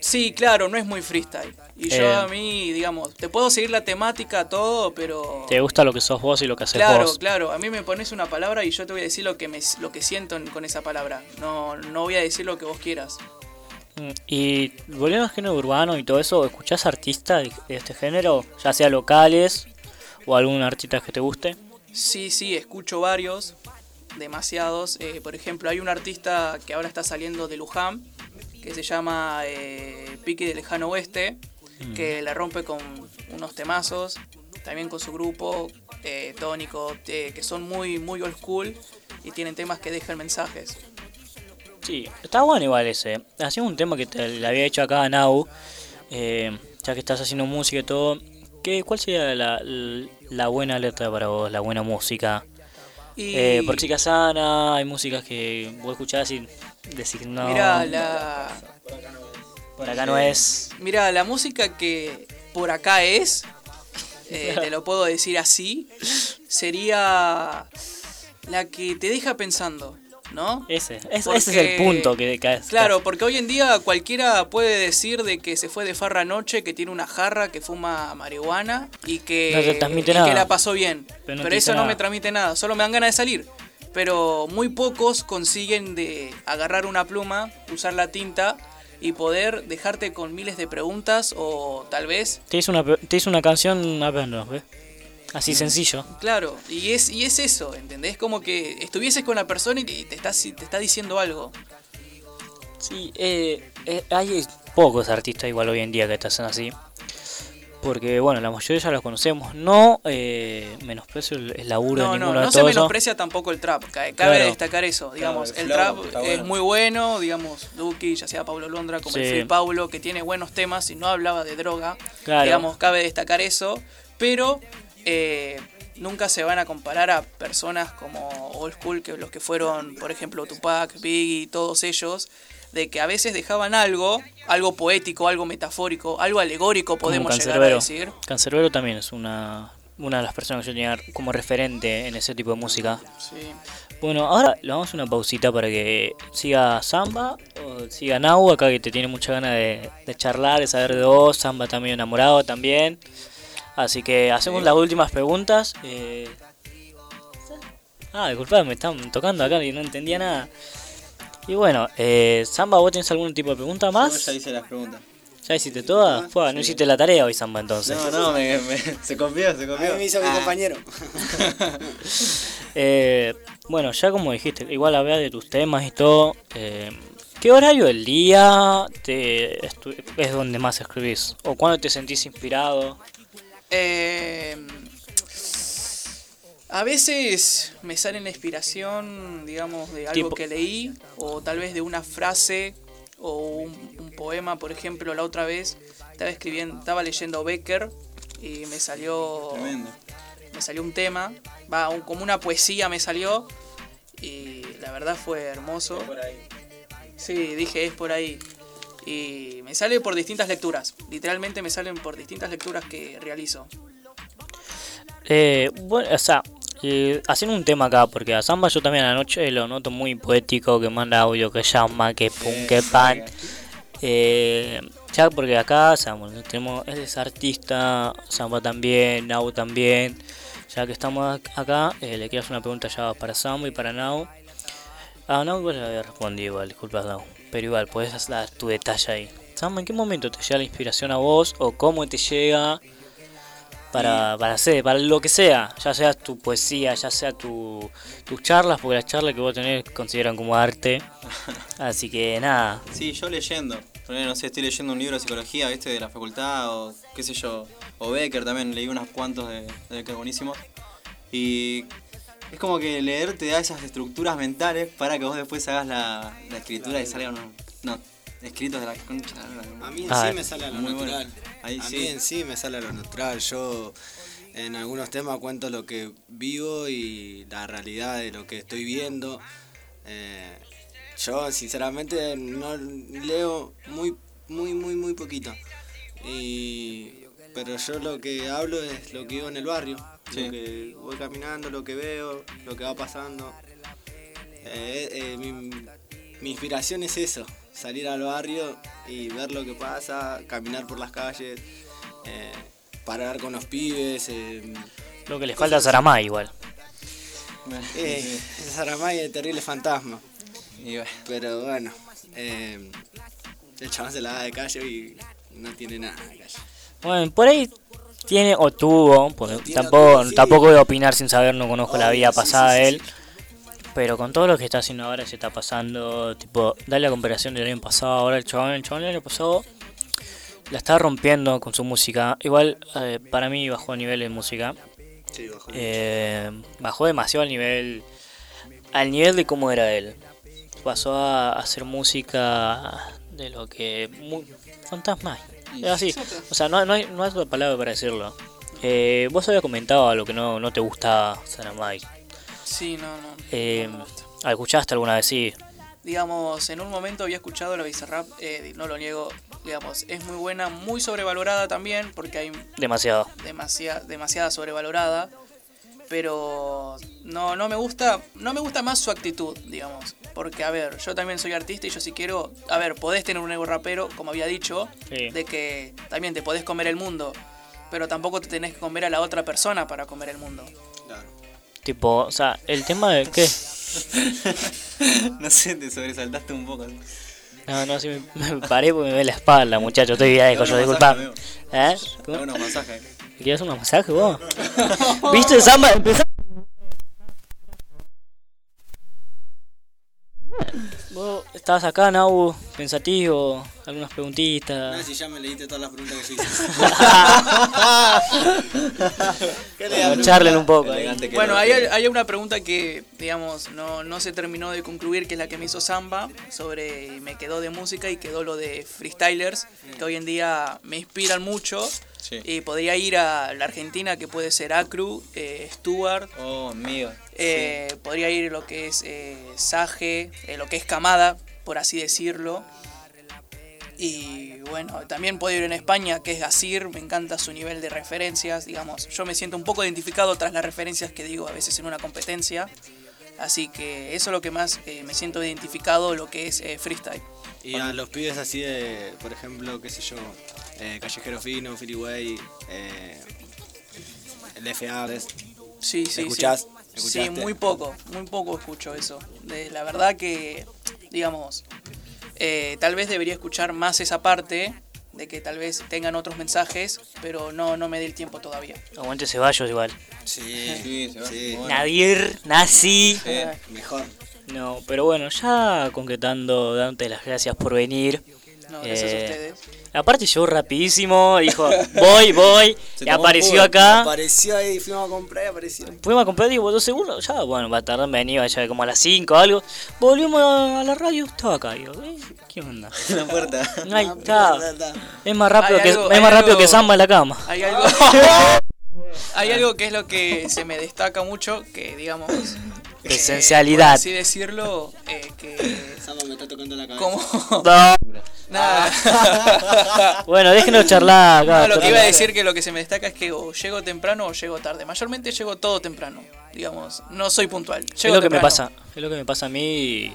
Sí, claro, no es muy freestyle. Y yo Eh. a mí, digamos, te puedo seguir la temática, todo, pero... Te gusta lo que sos vos y lo que haces Claro, vos. claro, a mí me pones una palabra y yo te voy a decir lo que me lo que siento en- con esa palabra. No no voy a decir lo que vos quieras. Mm, Y volviendo al género urbano y todo eso, ¿escuchás artistas de este género? Ya sea locales o algún artista que te guste. Sí, sí, escucho varios, demasiados. Eh, por ejemplo, hay un artista que ahora está saliendo de Luján, que se llama eh, Pique del Lejano Oeste, que la rompe con unos temazos, también con su grupo, eh, Tónico, eh, que son muy, muy old school y tienen temas que dejan mensajes. Sí, está bueno igual ese. Hacía un tema que te le había hecho acá a Nau, eh, ya que estás haciendo música y todo. ¿qué, ¿Cuál sería la, la buena letra para vos, la buena música? Y- Eh, por chica sana, hay músicas que vos escuchás y decís no. Mira, la... Por acá no es. Mira, la música que por acá es, eh, te lo puedo decir así, sería la que te deja pensando, ¿no? Ese, es- Porque- ese es el punto que caes. Claro, porque hoy en día cualquiera puede decir de que se fue de farra anoche, que tiene una jarra, que fuma marihuana y que, No y que la pasó bien. Pero no eso no me transmite nada, solo me dan ganas de salir. Pero muy pocos consiguen de agarrar una pluma, usar la tinta y poder dejarte con miles de preguntas o tal vez Te hizo una, te una canción apenas, ¿ves? Así sencillo. Claro, y es, y es eso, ¿entendés? Como que estuvieses con la persona y te está, te está diciendo algo. Sí, eh, eh, hay pocos artistas igual hoy en día que te hacen así. Porque, bueno, la mayoría ya los conocemos. No eh, menosprecio el, el laburo No, de no, ninguno no de se todos. menosprecia tampoco el trap. ca- Cabe Claro. destacar eso, digamos. el el flow trap es bueno. muy bueno, digamos, Duki, ya sea Pablo Londra, como el. Free Paulo, que tiene buenos temas y no hablaba de droga. Claro. Digamos, cabe destacar eso. Pero eh, nunca se van a comparar a personas como Old School, que los que fueron, por ejemplo, Tupac, Biggie, todos ellos, de que a veces dejaban algo, algo poético, algo metafórico, algo alegórico, podemos llegar a decir. Cancerbero también es una, una de las personas que yo tenía como referente en ese tipo de música. Sí. Bueno, ahora le vamos a una pausita para que siga Samba o siga Nau, acá que te tiene mucha ganas de, de charlar, de saber de vos. Samba también enamorado también. Así que hacemos las últimas preguntas. eh. Ah, disculpad, me están tocando acá y no entendía nada. Y bueno, eh, Samba, ¿vos tenés algún tipo de pregunta Yo más? ya hice las preguntas. ¿Ya hiciste todas? Fua, no hiciste la tarea hoy, Samba, entonces. No, no, me, me- se confió, se confió. A mí me hizo mi Ah. compañero. Eh, bueno, ya como dijiste, igual hablar de tus temas y todo. eh, ¿Qué horario del día te es donde más escribís? ¿O cuándo te sentís inspirado? Eh, a veces me sale la inspiración, digamos, de algo que leí, o tal vez de una frase o un, un poema, por ejemplo, la otra vez estaba escribiendo, estaba leyendo Becker y me salió Tremendo. me salió un tema, va, un- como una poesía me salió y la verdad fue hermoso. Sí, dije es por ahí. Y me sale por distintas lecturas. Literalmente me salen por distintas lecturas que realizo. Eh, bueno, o sea, eh, haciendo un tema acá, porque a Samba yo también anoche lo noto muy poético, que manda audio, que llama, que pum, que pan. Eh, ya porque acá, o sea, bueno, tenemos, él es artista, Samba también, Nau también. Ya que estamos ac- acá, eh, le quiero hacer una pregunta ya para Samba y para Nau. Ah, Nau igual ya había respondido igual, disculpas Nau. Pero igual, puedes dar tu detalle ahí. Samba, ¿en qué momento te llega la inspiración a vos? ¿O cómo te llega? para, para hacer, para lo que sea, ya sea tu poesía, ya sea tu, tus charlas, porque las charlas que vos tenés consideran como arte. Así que nada, Sí, yo leyendo. No sé, estoy leyendo un libro de psicología, ¿viste? De la facultad o qué sé yo. O Becker también, leí unos cuantos de, de Becker buenísimos. Y es como que leer te da esas estructuras mentales para que vos después hagas la, la escritura y salgan unos, no, escritos de la concha. A mí en Ah, sí me sale a lo bueno. natural. Ahí a sí. mí en sí me sale a lo natural. Yo en algunos temas cuento lo que vivo y la realidad de lo que estoy viendo. Eh, yo sinceramente no leo muy, muy, muy, muy poquito. Y, pero yo lo que hablo es lo que vivo en el barrio. Sí. Lo que voy caminando, lo que veo, lo que va pasando. Eh, eh, mi, mi inspiración es eso, salir al barrio y ver lo que pasa, caminar por las calles, eh, parar con los pibes. eh, lo que le falta a Saramay igual. eh, Saramay es terrible fantasma. Pero bueno, eh, el chabón se la da de calle y no tiene nada de calle. Bueno, por ahí tiene o tuvo, porque Tiene o tampoco, tuvo, sí. tampoco voy a opinar sin saber, no conozco la vida sí, pasada sí, de él. Pero con todo lo que está haciendo ahora se está pasando, tipo, dale la comparación del año pasado, ahora el chabón, el chabón del año pasado la está rompiendo con su música. Igual eh, para mí bajó a nivel de música. Bajó. Eh, bajó demasiado al nivel al nivel de cómo era él. Pasó a hacer música de lo que muy fantasma. Es así. O sea, no, no hay no hay otra palabra para decirlo. Eh, vos habías comentado a lo que no, no te gustaba Saramay. Sí, no, no. Eh, ¿la ¿Escuchaste alguna vez? Sí. Digamos, en un momento había escuchado la Bizarrap, eh, no lo niego, digamos, es muy buena, muy sobrevalorada también, porque hay Demasiado. demasiada, demasiada sobrevalorada, pero no, no me gusta, no me gusta más su actitud, digamos, porque a ver, yo también soy artista y yo si quiero, a ver, podés tener un ego rapero, como había dicho, Sí. de que también te podés comer el mundo, pero tampoco te tenés que comer a la otra persona para comer el mundo. Tipo, o sea, el tema de qué. no sé, te sobresaltaste un poco. No, no, sí me, me paré porque me ve la espalda, muchacho. Estoy viejo, yo, disculpa. ¿Eh? Unos masajes. ¿Quieres un masaje vos? ¿Viste, Samba? Empezá- Vos estabas acá, Nau, pensativo, algunas No, preguntitas. si ya me leíste todas las preguntas que charlen un poco. Bueno, hay, hay una pregunta que, digamos, no, no se terminó de concluir, que es la que me hizo Samba, sobre, me quedó de música y quedó lo de freestylers, que hoy en día me inspiran mucho. Sí. Y podría ir a la Argentina, que puede ser Acru, eh, Stuart, Oh, amigo. eh, podría ir lo que es eh, Sage, eh, lo que es Camada, por así decirlo. Y bueno, también puedo ir en España, que es Gasir, me encanta su nivel de referencias, digamos, yo me siento un poco identificado tras las referencias que digo a veces en una competencia, así que eso es lo que más eh, me siento identificado, lo que es eh, freestyle. Y a los pibes así de, por ejemplo, qué sé yo, eh, Callejero Fino, Freeway, eh, el FA, ¿ves? Sí, sí, ¿Escuchás? sí. Sí, muy poco, muy poco escucho eso. De, la verdad que, digamos, eh, tal vez debería escuchar más esa parte, de que tal vez tengan otros mensajes, pero no, no me dé el tiempo todavía. Aguante Ceballos igual. Sí, Sí. Bueno. Nadir, Nazi. Mejor. No, pero bueno, ya concretando, dándote las gracias por venir. No, gracias a Eh, ustedes. Aparte llegó rapidísimo, dijo, voy, voy, Se y apareció acá. Apareció ahí, fuimos a comprar y apareció. Fuimos a comprar, digo, dos segundos, ya, bueno, va a tardar en venir, ya como a las 5 o algo. Volvimos a la radio, estaba acá, digo, eh, ¿qué onda? La puerta. Ahí está. Es más rápido, que, algo- es más rápido algo- que Samba en la cama. Hay algo, hay algo que es lo que se me destaca mucho, que digamos... eh, Presencialidad. por así decirlo, eh, que... Samba me está tocando la cabeza. Como... No. Nada. Bueno, déjenos charlar acá. No, lo que iba a decir que lo que se me destaca es que o llego temprano o llego tarde. Mayormente llego todo temprano. Digamos, no soy puntual. Es lo que me pasa, es lo que me pasa a mí.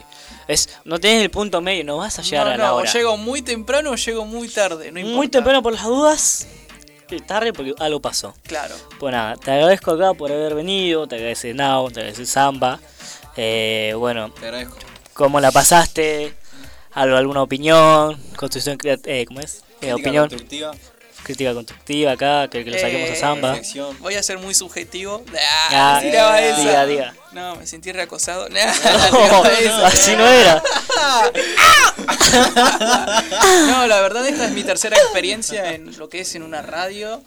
Es, no tenés el punto medio, no vas a llegar No, a la no, o hora. llego muy temprano o llego muy tarde. No importa. Muy temprano por las dudas, tarde porque algo pasó. Claro. Pues nada, te agradezco acá por haber venido, te agradece Nao, te agradece Samba. Eh, bueno, Te agradezco. ¿cómo la pasaste? ¿Algo, ¿Alguna opinión? Construcción crea- eh, ¿Cómo es? Eh, opinión. constructiva. Crítica constructiva acá, que, que lo saquemos a Eh, Samba. Voy a ser muy subjetivo. Ah, Ah, tiraba esa. diga, diga. No, me sentí reacosado. No, así no era. No, la verdad esta es mi tercera experiencia en lo que es en una radio.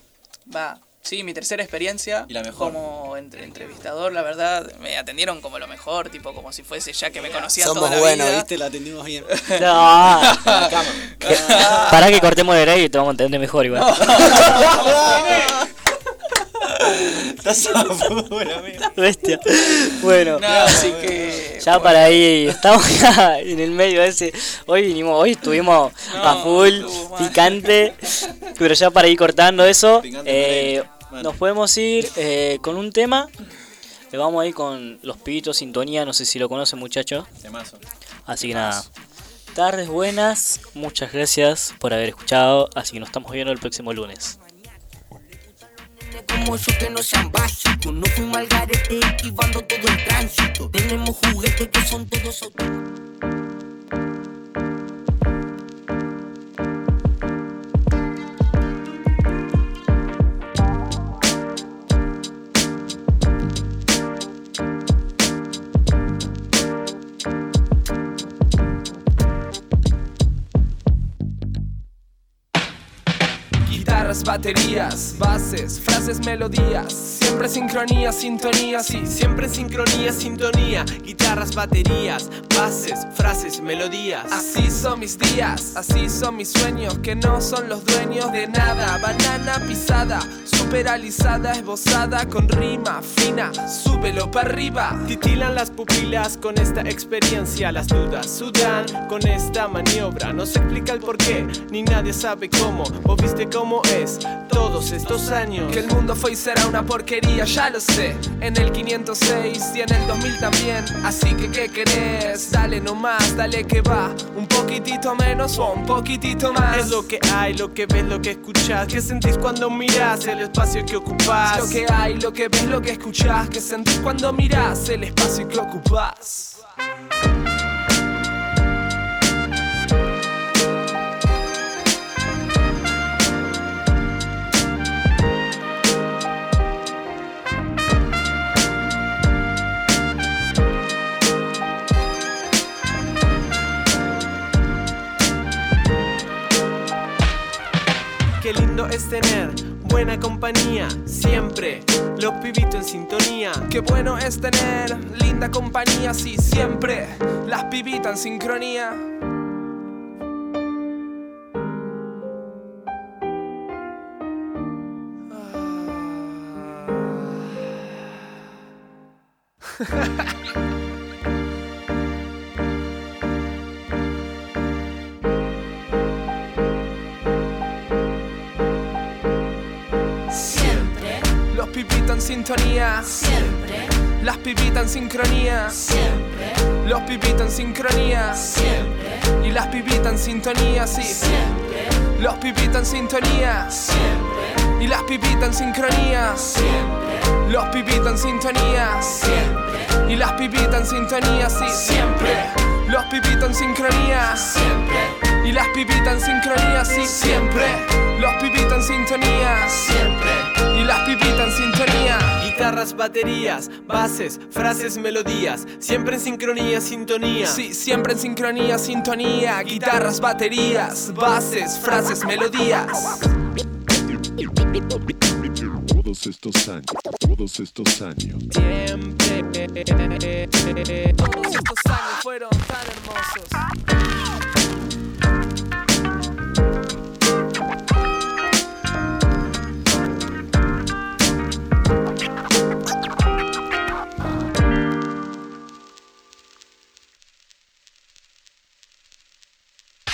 Va, sí, mi tercera experiencia Y la mejor. como entre- entrevistador, la verdad, me atendieron como lo mejor, tipo como si fuese ya que me conocían Somos toda la buenos, vida. ¿viste? La atendimos bien. No. Que- Pará que cortemos el aire y te vamos a entender mejor igual. Estás a. Bestia. Bueno, No, así que. ya para ahí, estamos ya en el medio ese. Hoy vinimos, hoy estuvimos a full, picante, pero ya para ir cortando eso, eh, nos podemos ir eh, con un tema. Le vamos a ir con los pibitos sintonía, no sé si lo conocen muchachos. Así que nada. Tardes buenas, muchas gracias por haber escuchado, así que nos estamos viendo el próximo lunes. Como yo que no sean básicos. No fuimos al garete esquivando todo el tránsito. Tenemos juguetes que son todos autónomos. Baterías, bases, frases, melodías. Siempre sincronía, sintonía, sí. Siempre sincronía, sintonía, guitarras, baterías, bases, frases, melodías. Así son mis días, así son mis sueños, que no son los dueños de nada. Banana pisada, superalizada, esbozada, con rima fina, súbelo para arriba. Titilan las pupilas con esta experiencia, las dudas sudan con esta maniobra. No se explica el por qué, ni nadie sabe cómo. Vos viste cómo es todos estos años. Que el mundo fue y será una porquería, ya lo sé. En el 506 y en el 2000 también. Así que, ¿qué querés? Dale nomás, dale que va. Un poquitito menos o un poquitito más. Es lo que hay, lo que ves, lo que escuchas. ¿Qué sentís cuando miras el espacio que ocupas? Lo que hay, lo que ves, lo que escuchás. Que sentís cuando mirás el espacio que ocupás. Qué lindo es tener buena compañía, siempre. Los pibitos en sintonía. Qué bueno es tener linda compañía, sí, siempre. Las pibitas en sincronía. pibitas en sintonía. siempre, Las pibitas en sincronía. siempre, Los pibitas en sincronía. siempre, Y las pibitas en sintonía, sí. siempre, Los pibitas en sintonía. siempre, Y las pibitas en sincronía. siempre, Los pibitas en sintonía. siempre, Y las pibitas en sintonía, sí. Siempre. Los pibitas en sincronía. siempre, Y las pibitas en sincronía, sí. Siempre. Los pibitas en sintonía. siempre, Y las pibitas en sintonía. Guitarras, baterías, bases, frases, melodías. Siempre en sincronía, sintonía. Sí, siempre en sincronía, sintonía, guitarras, baterías, bases, frases, melodías. Todos estos años, todos estos años. Siempre. Todos estos años fueron tan hermosos.